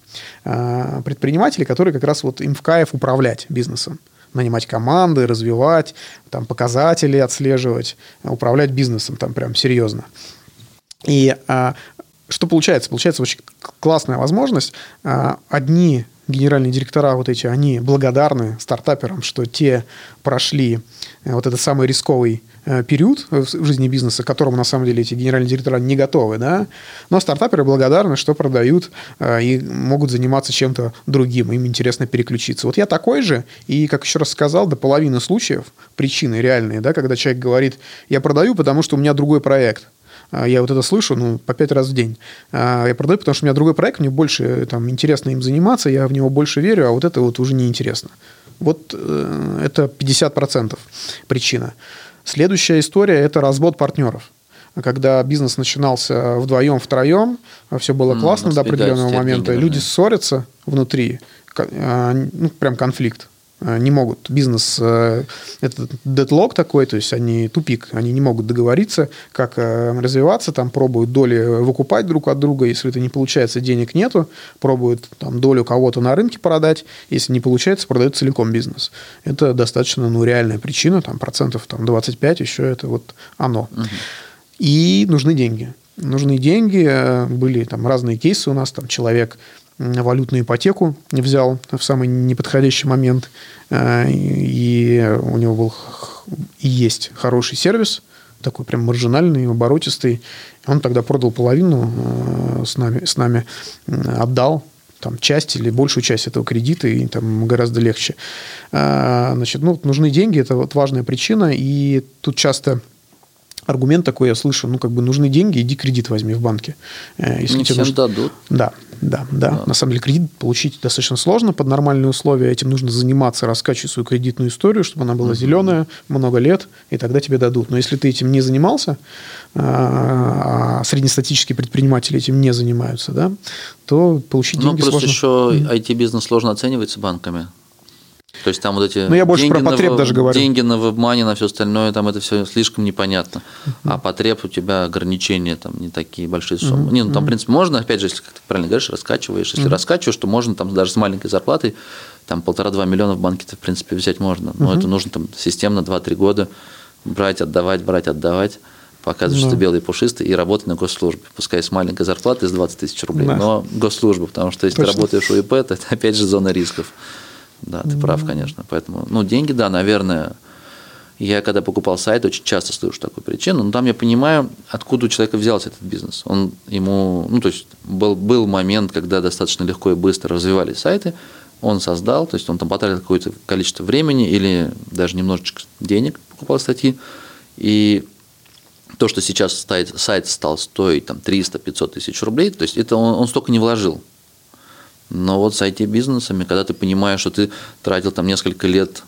э, предпринимателей, которые как раз вот им в кайф управлять бизнесом нанимать команды, развивать, там, показатели отслеживать, управлять бизнесом там прям серьезно. И а, что получается? Получается очень классная возможность. А, одни генеральные директора вот эти, они благодарны стартаперам, что те прошли э, вот этот самый рисковый период в жизни бизнеса, к которому на самом деле эти генеральные директора не готовы, да, но стартаперы благодарны, что продают э, и могут заниматься чем-то другим, им интересно переключиться. Вот я такой же, и, как еще раз сказал, до половины случаев причины реальные, да, когда человек говорит, я продаю, потому что у меня другой проект – а, я вот это слышу, ну, по пять раз в день. А, я продаю, потому что у меня другой проект, мне больше там интересно им заниматься, я в него больше верю, а вот это вот уже неинтересно. Вот э, это 50% причина. Следующая история – это развод партнеров когда бизнес начинался вдвоем, втроем, все было классно mm, до определенного момента, люди ссорятся внутри, ну, прям конфликт. Э, не могут. Бизнес, э, это дедлог такой, то есть они тупик, они не могут договориться, как э, развиваться, там пробуют доли выкупать друг от друга, если это не получается, денег нету, пробуют там долю кого-то на рынке продать, если не получается, продают целиком бизнес. Это достаточно, ну, реальная причина, там процентов там 25 еще это вот оно. Угу. И нужны деньги. Нужны деньги, были там разные кейсы у нас, там человек валютную ипотеку взял в самый неподходящий момент, э, и у него был и есть хороший сервис, такой прям маржинальный, оборотистый. Он тогда продал половину э, с нами, с нами отдал там, часть или большую часть этого кредита, и там гораздо легче. Э, значит, ну, нужны деньги, это вот важная причина, и тут часто аргумент такой я слышу, ну, как бы нужны деньги, иди кредит возьми в банке.
Э, если Не всем нужно... дадут.
Да, да, да, да. На самом деле кредит получить достаточно сложно под нормальные условия. Этим нужно заниматься, раскачивать свою кредитную историю, чтобы она была зеленая много лет, и тогда тебе дадут. Но если ты этим не занимался, а, а среднестатические предприниматели этим не занимаются, да, то получить ну, деньги
ну,
просто
сложно. еще IT-бизнес сложно оценивается банками. То есть там вот эти
ну, я больше про потреб
на,
даже говорю.
деньги на вебмане, на все остальное, там это все слишком непонятно. Uh-huh. А потреб у тебя ограничения там не такие большие суммы. Uh-huh. Не, ну там, в принципе, можно, опять же, если, как ты правильно говоришь, раскачиваешь. Если uh-huh. раскачиваешь, то можно там даже с маленькой зарплатой, там полтора-два миллиона в банке-то, в принципе, взять можно. Но uh-huh. это нужно там системно 2-3 года брать, отдавать, брать, отдавать показывать, да. что белый пушистый, и работать на госслужбе. Пускай с маленькой зарплатой, с 20 тысяч рублей, да. но госслужба, потому что если Точно. ты работаешь у ИП, то это опять же зона рисков. Да, ты mm-hmm. прав, конечно. Поэтому, ну, деньги, да, наверное. Я когда покупал сайт, очень часто слышу такую причину, но там я понимаю, откуда у человека взялся этот бизнес. Он ему, ну, то есть был, был момент, когда достаточно легко и быстро развивались сайты, он создал, то есть он там потратил какое-то количество времени или даже немножечко денег покупал статьи, и то, что сейчас сайт, сайт стал стоить там 300-500 тысяч рублей, то есть это он, он столько не вложил. Но вот с IT-бизнесами, когда ты понимаешь, что ты тратил там несколько лет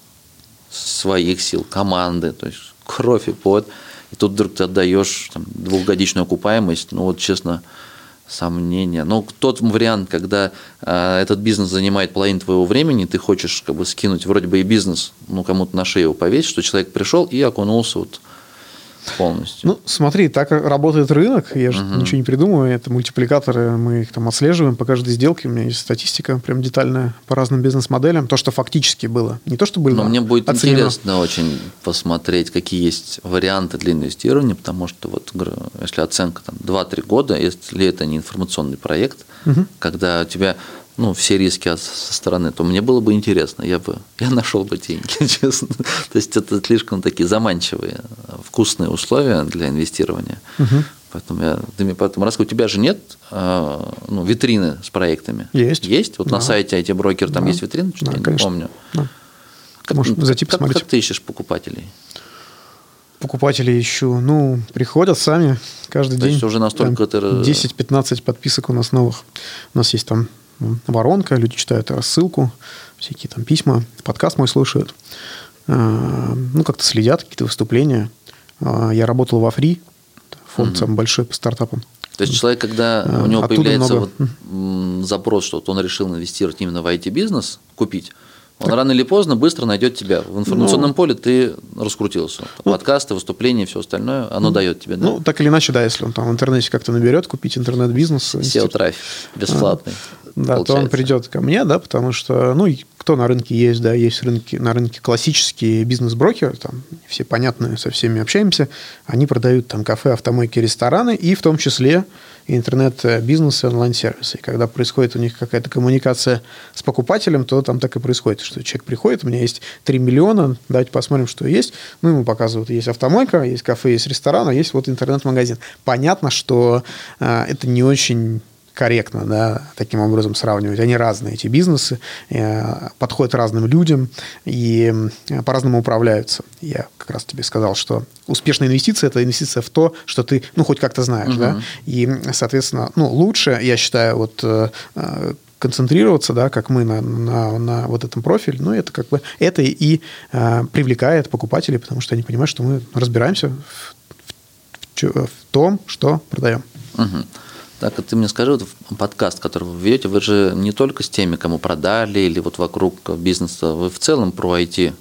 своих сил, команды, то есть кровь и пот, и тут вдруг ты отдаешь там, двухгодичную окупаемость, ну вот честно, сомнения. Но тот вариант, когда э, этот бизнес занимает половину твоего времени, ты хочешь как бы скинуть вроде бы и бизнес, ну кому-то на шею повесить, что человек пришел и окунулся вот полностью.
Ну, смотри, так работает рынок, я же угу. ничего не придумываю, это мультипликаторы, мы их там отслеживаем по каждой сделке, у меня есть статистика прям детальная по разным бизнес-моделям, то, что фактически было, не то, что было
Но мне будет оценено. интересно очень посмотреть, какие есть варианты для инвестирования, потому что вот если оценка там 2-3 года, если это не информационный проект, угу. когда у тебя ну, все риски со стороны, то мне было бы интересно, я бы, я нашел бы деньги, [laughs] честно. То есть это слишком такие заманчивые, вкусные условия для инвестирования. Угу. Поэтому я, ты мне поэтому рассказывай, у тебя же нет а, ну, витрины с проектами?
Есть.
Есть? Вот да. на сайте IT брокер там да. есть витрина, что-то да, я конечно. не помню. Да.
Как, Можешь зайти
как, посмотреть. Как ты ищешь покупателей?
покупателей ищу. Ну, приходят сами каждый То день. То
есть уже настолько
ты... 10-15 подписок у нас новых. У нас есть там воронка, люди читают рассылку, всякие там письма, подкаст мой слушают. А, ну, как-то следят, какие-то выступления. А, я работал во Фри, фонд самый большой по стартапам.
То есть человек, когда у него Оттуда появляется много... вот запрос, что вот он решил инвестировать именно в IT-бизнес, купить, он рано или поздно быстро найдет тебя. В информационном ну, поле ты раскрутился. Ну, Подкасты, выступления, все остальное, оно ну, дает тебе. Да?
Ну, так или иначе, да, если он там в интернете как-то наберет, купить интернет-бизнес.
SEO-трафик бесплатный.
А, да, получается. то он придет ко мне, да, потому что, ну, кто на рынке есть, да, есть рынки, на рынке классические бизнес-брокеры, там все понятные, со всеми общаемся, они продают там кафе, автомойки, рестораны, и в том числе интернет-бизнес и онлайн-сервисы. И когда происходит у них какая-то коммуникация с покупателем, то там так и происходит, что человек приходит, у меня есть 3 миллиона, давайте посмотрим, что есть. Ну, ему показывают, есть автомойка, есть кафе, есть ресторан, а есть вот интернет-магазин. Понятно, что э, это не очень корректно, да, таким образом сравнивать. Они разные, эти бизнесы, э, подходят разным людям и э, по-разному управляются. Я как раз тебе сказал, что успешная инвестиция – это инвестиция в то, что ты, ну, хоть как-то знаешь, угу. да, и, соответственно, ну, лучше, я считаю, вот э, концентрироваться, да, как мы на, на, на вот этом профиле, ну, это как бы, это и э, привлекает покупателей, потому что они понимают, что мы разбираемся в, в, в том, что продаем.
Угу. Так, ты мне скажи, вот подкаст, который вы ведете, вы же не только с теми, кому продали, или вот вокруг бизнеса, вы в целом про IT,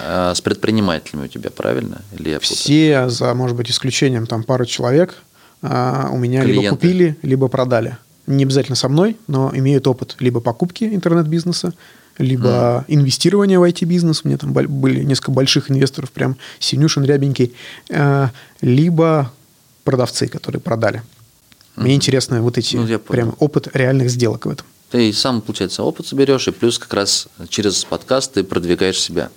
а с предпринимателями у тебя, правильно?
Или Все, за, может быть, исключением там пары человек, а, у меня Клиенты. либо купили, либо продали. Не обязательно со мной, но имеют опыт либо покупки интернет-бизнеса, либо mm. инвестирования в IT-бизнес. У меня там были несколько больших инвесторов, прям синюшин, рябенький. А, либо продавцы, которые продали. Мне интересно вот эти ну, прям опыт реальных сделок в этом.
Ты сам, получается, опыт соберешь, и плюс как раз через подкаст ты продвигаешь себя.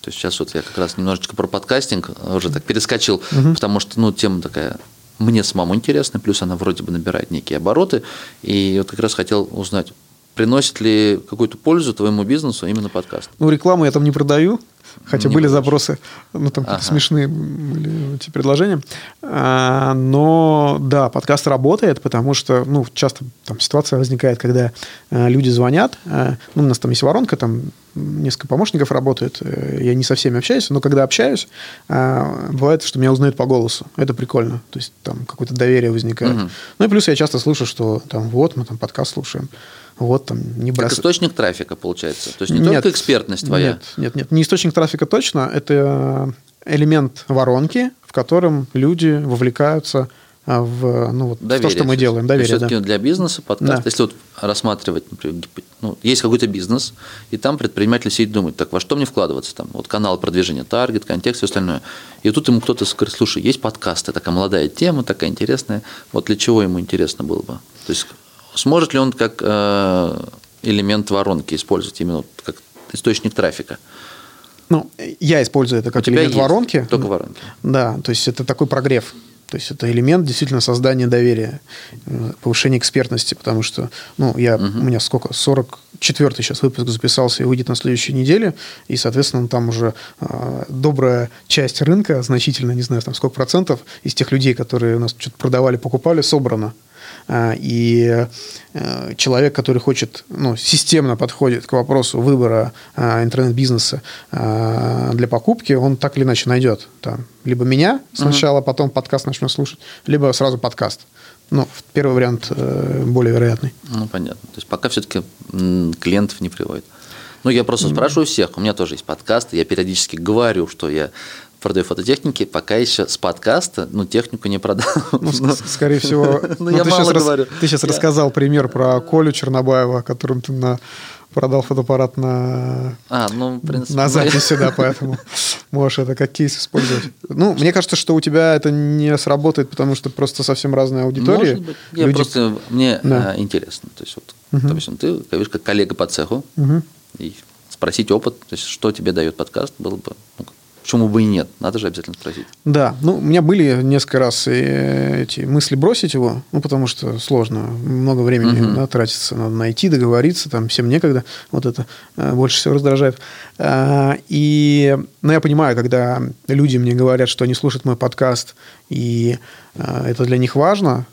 То есть сейчас вот я как раз немножечко про подкастинг уже так перескочил, угу. потому что, ну, тема такая мне самому интересна, плюс она вроде бы набирает некие обороты. И вот как раз хотел узнать, приносит ли какую-то пользу твоему бизнесу именно подкаст?
Ну, рекламу я там не продаю, Хотя не были запросы, ну, там ага. смешные были эти предложения. А, но, да, подкаст работает, потому что, ну, часто там ситуация возникает, когда а, люди звонят, а, ну, у нас там есть воронка, там несколько помощников работает, э, я не со всеми общаюсь, но когда общаюсь, а, бывает, что меня узнают по голосу. Это прикольно. То есть там какое-то доверие возникает. Угу. Ну и плюс я часто слышу, что там вот мы там подкаст слушаем вот там не
бросать. Как источник трафика, получается? То есть не нет, только экспертность твоя?
Нет, нет, нет, не источник трафика точно, это элемент воронки, в котором люди вовлекаются а, в, ну, вот, Доверие, в то, что мы делаем.
Доверие, все-таки да. для бизнеса подкаст, да. если вот рассматривать, например, ну, есть какой-то бизнес, и там предприниматель сидит думает, так, во что мне вкладываться? Там, вот канал продвижения, таргет, контекст, все остальное. И тут ему кто-то скажет, слушай, есть подкасты, такая молодая тема, такая интересная, вот для чего ему интересно было бы? То есть Сможет ли он как э, элемент воронки использовать именно как источник трафика?
Ну, я использую это как элемент воронки.
Только воронки.
Да, то есть это такой прогрев. То есть это элемент действительно создания доверия, э, повышения экспертности, потому что, ну, я, угу. у меня сколько, 44-й сейчас выпуск записался и выйдет на следующей неделе, и, соответственно, там уже э, добрая часть рынка, значительно, не знаю, там сколько процентов из тех людей, которые у нас что-то продавали, покупали, собрана. А, и э, человек, который хочет, ну, системно подходит к вопросу выбора а, интернет-бизнеса а, для покупки, он так или иначе найдет там либо меня сначала, потом подкаст начнет слушать, либо сразу подкаст. Ну, первый вариант э, более вероятный.
Ну, понятно. То есть пока все-таки клиентов не приводит. Ну, я просто спрашиваю всех. У меня тоже есть подкаст. Я периодически говорю, что я продаю фототехники, пока еще с подкаста, ну, технику не продал.
Ну, скорее всего.
Ну, я
ты
мало говорю.
Ты сейчас рассказал пример про Колю Чернобаева, которым ты на продал фотоаппарат на,
А, ну, в принципе.
на
ну, я-
записи, да, поэтому можешь это как кейс использовать. Ну, мне кажется, что у тебя это не сработает, потому что просто совсем разная аудитория.
Может быть. Я
Люди-
просто, мне
Да.
а, интересно. То есть, вот, допустим, ты, говоришь, как коллега по цеху,
Мгм.
и спросить опыт, то есть, что тебе дает подкаст, было бы, ну, почему бы и нет, надо же обязательно спросить.
Да, ну, у меня были несколько раз и эти мысли бросить его, ну, потому что сложно, много времени
Мгм.
да, тратится, надо найти, договориться, там, всем некогда, вот это э, больше всего раздражает. А, И, ну, я понимаю, когда люди мне говорят, что они слушают мой подкаст, и а, это для них важно,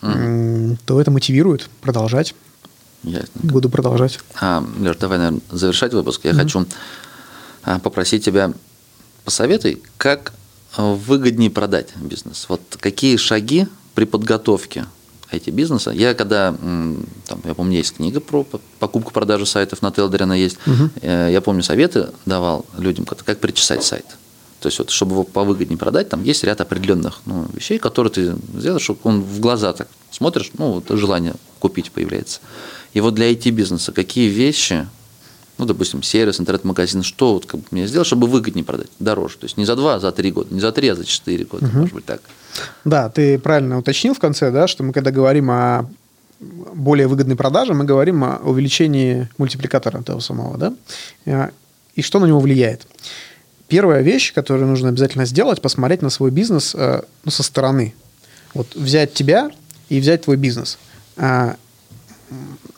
м, то это мотивирует продолжать.
Ясно.
Буду продолжать.
А, Леш, давай, наверное, завершать выпуск. Я хочу а, попросить тебя посоветуй, как а, выгоднее продать бизнес. Вот какие шаги при подготовке IT-бизнеса. Я когда, там, я помню, есть книга про покупку-продажу сайтов, на Телдере она есть. Э, Я помню, советы давал людям, как, как причесать сайт. То есть, вот, чтобы его повыгоднее продать, там есть ряд определенных ну, вещей, которые ты сделаешь, чтобы он в глаза так смотришь, ну, вот желание купить появляется. И вот для IT-бизнеса какие вещи, ну, допустим, сервис, интернет-магазин, что вот как бы мне сделать, чтобы выгоднее продать, дороже. То есть не за два, а за три года, не за три, а за четыре года, может быть, так.
Да, ты правильно уточнил в конце, да, что мы когда говорим о более выгодной продаже, мы говорим о увеличении мультипликатора того самого, да, Э, и что на него влияет. Первая вещь, которую нужно обязательно сделать, посмотреть на свой бизнес э, ну, со стороны. Вот взять тебя и взять твой бизнес.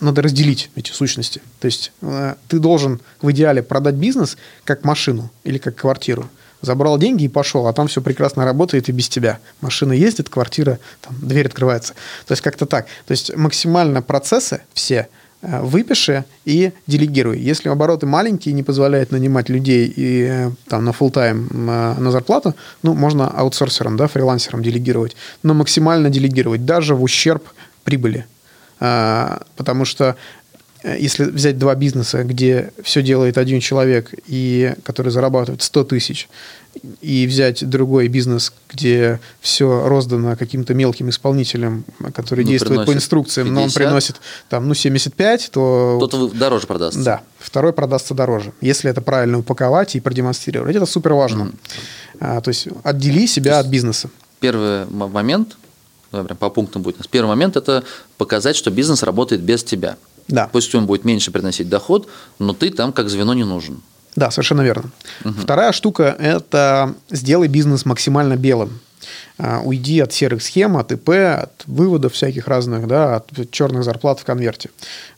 Надо разделить эти сущности. То есть э, ты должен в идеале продать бизнес как машину или как квартиру. Забрал деньги и пошел, а там все прекрасно работает и без тебя. Машина ездит, квартира, там, дверь открывается. То есть как-то так. То есть максимально процессы все э, выпиши и делегируй. Если обороты маленькие, не позволяют нанимать людей и э, там на full тайм на зарплату, ну, можно аутсорсером, да, фрилансером делегировать, но максимально делегировать, даже в ущерб прибыли. А, Потому что э, если взять два бизнеса, где все делает один человек, и который зарабатывает 100 тысяч, и взять другой бизнес, где все роздано каким-то мелким исполнителем, который
Ну,
действует по инструкциям, но он
50.
приносит там, ну, 75, то...
Тот дороже продастся.
Да, второй продастся дороже. Если это правильно упаковать и продемонстрировать, это супер важно. А, то есть отдели себя от бизнеса.
Первый момент, давай прям по пунктам будет. Первый момент – это показать, что бизнес работает без тебя.
Да.
Пусть он будет меньше приносить доход, но ты там как звено не нужен.
Да, совершенно верно. Вторая штука – это сделай бизнес максимально белым. А, Уйди от серых схем, от ИП, от выводов всяких разных, да, от черных зарплат в конверте.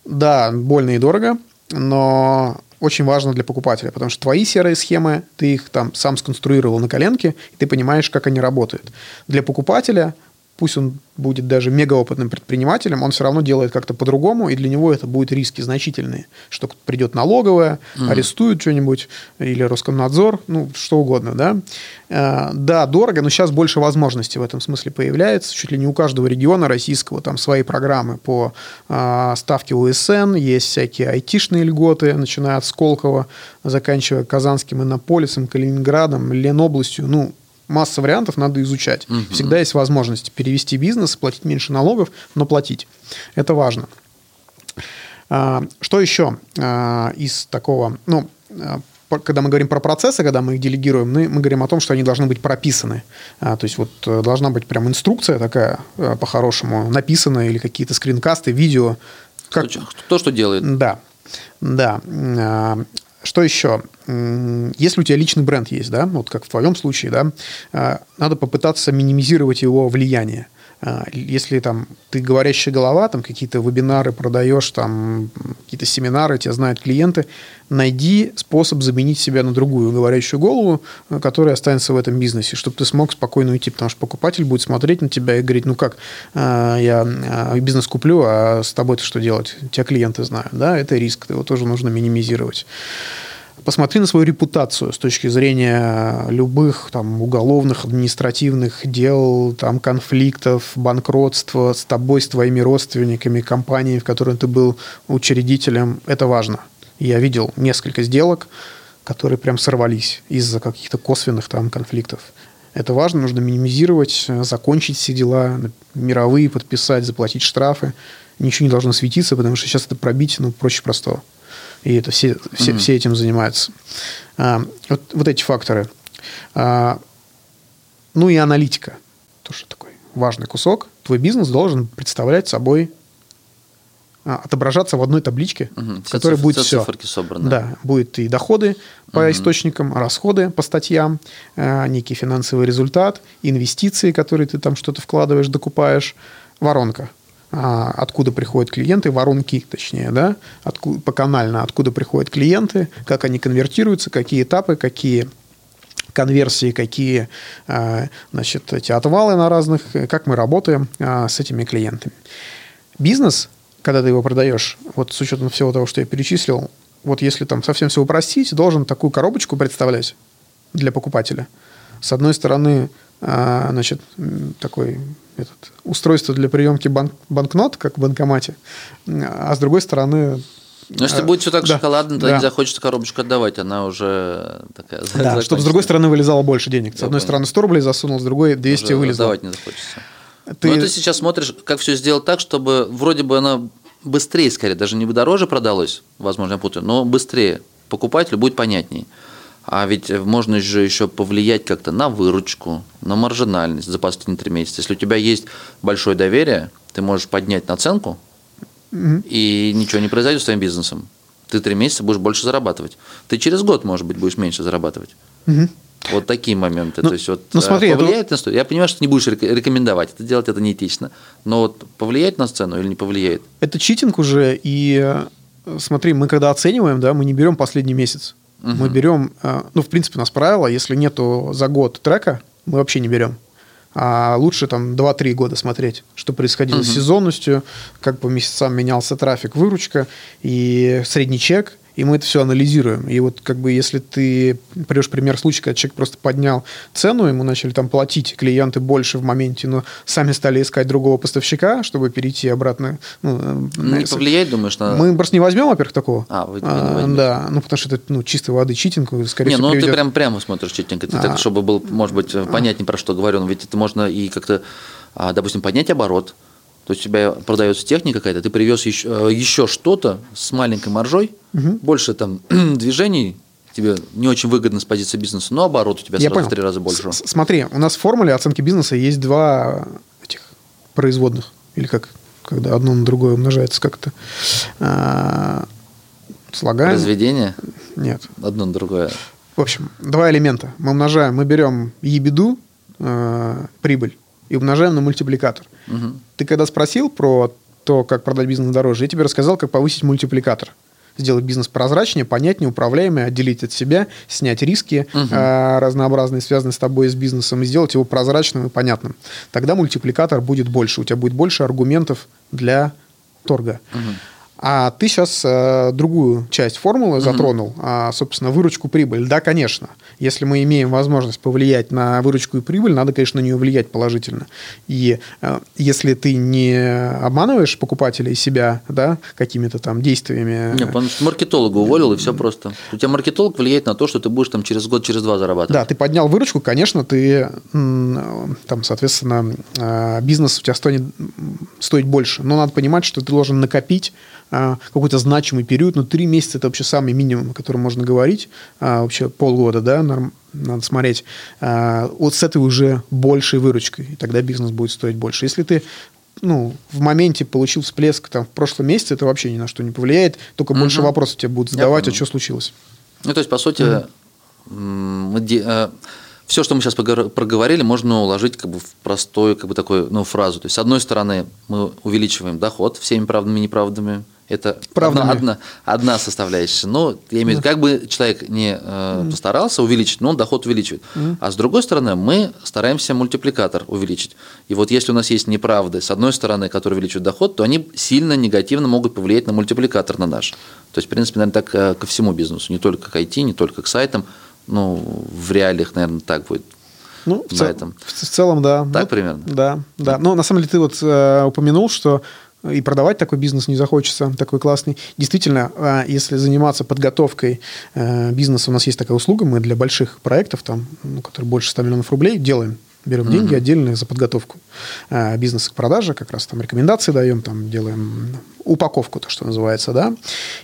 Да, больно и дорого, но очень важно для покупателя, потому что твои серые схемы, ты их там сам сконструировал на коленке, и ты понимаешь, как они работают. Для покупателя пусть он будет даже мегаопытным предпринимателем, он все равно делает как-то по-другому, и для него это будут риски значительные, что придет налоговая, арестуют что-нибудь, или Роскомнадзор, ну, что угодно, да. Э, Да, дорого, но сейчас больше возможностей в этом смысле появляется, чуть ли не у каждого региона российского там свои программы по а, ставке УСН, есть всякие айтишные льготы, начиная от Сколково, заканчивая Казанским Иннополисом, Калининградом, Ленобластью, ну, масса вариантов надо изучать. Всегда есть возможность перевести бизнес, платить меньше налогов, но платить. Это важно. А, Что еще а, из такого, ну, а, когда мы говорим про процессы, когда мы их делегируем, мы, мы говорим о том, что они должны быть прописаны. А, то есть вот э, должна быть прям инструкция такая э, по-хорошему написана или какие-то скринкасты, видео. Как,
кто что делает.
да, да. Что еще? Если у тебя личный бренд есть, да, вот как в твоем случае, да, а, надо попытаться минимизировать его влияние. А, Если там ты говорящая голова, там какие-то вебинары продаешь, там какие-то семинары, тебя знают клиенты, найди способ заменить себя на другую говорящую голову, э, которая останется в этом бизнесе, чтобы ты смог спокойно уйти, потому что покупатель будет смотреть на тебя и говорить, ну как, э, я э, бизнес куплю, а с тобой-то что делать? Тебя клиенты знают, да, это риск, его тоже нужно минимизировать. Посмотри на свою репутацию с точки зрения любых там, уголовных, административных дел, там, конфликтов, банкротства с тобой, с твоими родственниками, компанией, в которой ты был учредителем. Это важно. Я видел несколько сделок, которые прям сорвались из-за каких-то косвенных там конфликтов. Это важно, нужно минимизировать, закончить все дела, мировые подписать, заплатить штрафы. Ничего не должно светиться, потому что сейчас это пробить ну, проще простого. И это все, все,
Мгм.
все этим занимаются. А, вот, вот эти факторы. А, ну и аналитика. Тоже такой важный кусок. Твой бизнес должен представлять собой, а, отображаться в одной табличке,
Мгм.
в которой
циф-
будет
все собраны.
Да, будет и доходы по источникам, расходы по статьям, э, некий финансовый результат, инвестиции, которые ты там что-то вкладываешь, докупаешь, воронка. А, Откуда приходят клиенты, воронки, точнее, да, откуда, поканально, откуда приходят клиенты, как они конвертируются, какие этапы, какие конверсии, какие э, значит, эти отвалы на разных, как мы работаем э, с этими клиентами. Бизнес, когда ты его продаешь, вот с учетом всего того, что я перечислил, вот если там совсем все упростить, должен такую коробочку представлять для покупателя. С одной стороны, а, значит, м, такой этот, устройство для приемки банк- банкнот, как в банкомате, а с другой стороны...
Но если
а,
будет все так
да,
шоколадно, то
да.
не захочется коробочку отдавать, она уже такая [laughs]
Да,
закончена.
чтобы с другой стороны вылезало больше денег. С
Я
одной
понял.
стороны 100 рублей засунул, с другой 200
Уже
вылезло.
Отдавать не захочется.
Ты-
Но ты сейчас смотришь, как все сделать так, чтобы вроде бы она быстрее, скорее, даже не бы дороже продалось, возможно, я путаю, но быстрее. Покупателю будет понятней. А ведь можно же еще повлиять как-то на выручку, на маржинальность за последние три месяца. Если у тебя есть большое доверие, ты можешь поднять наценку, и ничего не произойдет с твоим бизнесом. Ты три месяца будешь больше зарабатывать. Ты через год, может быть, будешь меньше зарабатывать. Вот такие моменты.
Ну,
То есть, вот,
ну,
э,
смотри, это
повлияет на стоимость. Я понимаю, что ты не будешь рек- рекомендовать, это делать это неэтично. Но вот повлияет на цену или не повлияет?
Это читинг уже, и э, смотри, мы когда оцениваем, да, мы не берем последний месяц. Мы берем, э, ну, в принципе, у нас правило, если нету за год трека, мы вообще не берем. А лучше там 2-3 года смотреть, что происходило с сезонностью, как по месяцам менялся трафик, выручка и средний чек, и мы это все анализируем. И вот как бы если ты берешь пример случая, когда человек просто поднял цену, ему начали там платить клиенты больше в моменте, но сами стали искать другого поставщика, чтобы перейти обратно. Ну, э,
Не
с-
повлияет, думаешь, на...
мы просто не возьмем, во-первых, такого.
А, вы не возьмете.
да, ну потому что это ну, чистой воды читинг, скорее
Не,
всего,
ну ты
приведет-
прям прямо смотришь читинг, это
А.
так, чтобы был, может быть, понятнее, про что говорю. Но ведь это можно и как-то, а, допустим, поднять оборот. То есть у тебя продается техника какая-то, ты привез еще, э, еще что-то с маленькой маржой, больше там [clears throat] движений, тебе не очень выгодно с позиции бизнеса, но оборот у тебя
Я
сразу
понял.
в три раза больше.
С- Смотри, у нас в формуле оценки бизнеса есть два этих производных. Или как, когда одно на другое умножается как-то. А, Слагаем.
Разведение
Нет.
одно на другое.
В общем, два элемента. Мы умножаем, мы берем ебеду, э, прибыль, и умножаем на мультипликатор. Ты когда спросил про то, как продать бизнес дороже, я тебе рассказал, как повысить мультипликатор. Сделать бизнес прозрачнее, понятнее, управляемый, отделить от себя, снять риски э, разнообразные, связанные с тобой и с бизнесом, и сделать его прозрачным и понятным. Тогда мультипликатор будет больше, у тебя будет больше аргументов для торга. А ты сейчас другую часть формулы затронул, а, собственно, выручку, прибыль. Да, конечно. Если мы имеем возможность повлиять на выручку и прибыль, надо, конечно, на нее влиять положительно. И э, если ты не обманываешь покупателя и себя да, какими-то там действиями...
Не, потому что маркетолога уволил, и все просто. У тебя маркетолог влияет на то, что ты будешь там через год, через два зарабатывать.
Да, ты поднял выручку, конечно, ты там, соответственно, э, бизнес у тебя стоит, м, стоит больше. Но надо понимать, что ты должен накопить э, какой-то значимый период. Ну, три месяца это вообще самый минимум, о котором можно говорить. А вообще полгода, да, норм- надо смотреть. А, Вот с этой уже большей выручкой, и тогда бизнес будет стоить больше. Если ты ну, в моменте получил всплеск там, в прошлом месяце, это вообще ни на что не повлияет. Только больше
Мгм.
вопросов тебе будут задавать, а что случилось.
Ну, то есть, по сути, м, мы э, все, что мы сейчас проговорили, можно уложить как бы в простую как бы такую ну, фразу. То есть, с одной стороны, мы увеличиваем доход всеми правдами и неправдами. Это одна, одна, одна составляющая. Но я имею в виду, как бы человек не э, постарался увеличить, но он доход увеличивает. Mm. А с другой стороны, мы стараемся мультипликатор увеличить. И вот если у нас есть неправды, с одной стороны, которые увеличивают доход, то они сильно негативно могут повлиять на мультипликатор на наш. То есть, в принципе, наверное, так э, ко всему бизнесу, не только к IT, не только к сайтам. Ну, в реалиях, наверное, так будет.
Ну, в, цел, этом. в целом, да.
Так
ну,
примерно?
Да, да. Но на самом деле ты вот э, упомянул, что и продавать такой бизнес не захочется, такой классный. Действительно, а, если заниматься подготовкой э, бизнеса, у нас есть такая услуга, мы для больших проектов, там, ну, которые больше 100 миллионов рублей, делаем берем mm-hmm. деньги отдельные за подготовку э, бизнеса к продаже, как раз там рекомендации даем, там делаем упаковку, то, что называется, да.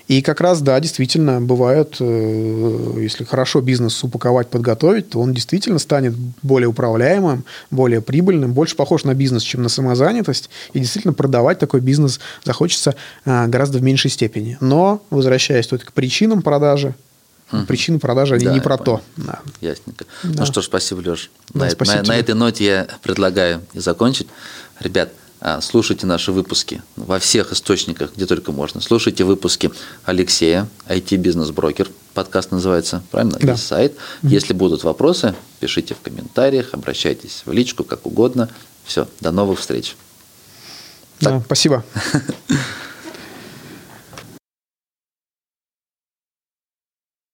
И как раз, да, действительно, бывает, э, если хорошо бизнес упаковать, подготовить, то он действительно станет более управляемым, более прибыльным, больше похож на бизнес, чем на самозанятость, и действительно продавать такой бизнес захочется э, гораздо в меньшей степени. Но, возвращаясь тут к причинам продажи, Угу. Причины продажи, они да, не про понял. то.
Да. Ясненько. Да. Ну что ж, спасибо, Леш. Да, на, спасибо на, на этой ноте я предлагаю и закончить. Ребят, а, слушайте наши выпуски во всех источниках, где только можно. Слушайте выпуски Алексея, IT-бизнес-брокер, подкаст называется, правильно? Да. Есть сайт. Угу. Если будут вопросы, пишите в комментариях, обращайтесь в личку, как угодно. Все, до новых встреч.
Да, спасибо. [laughs]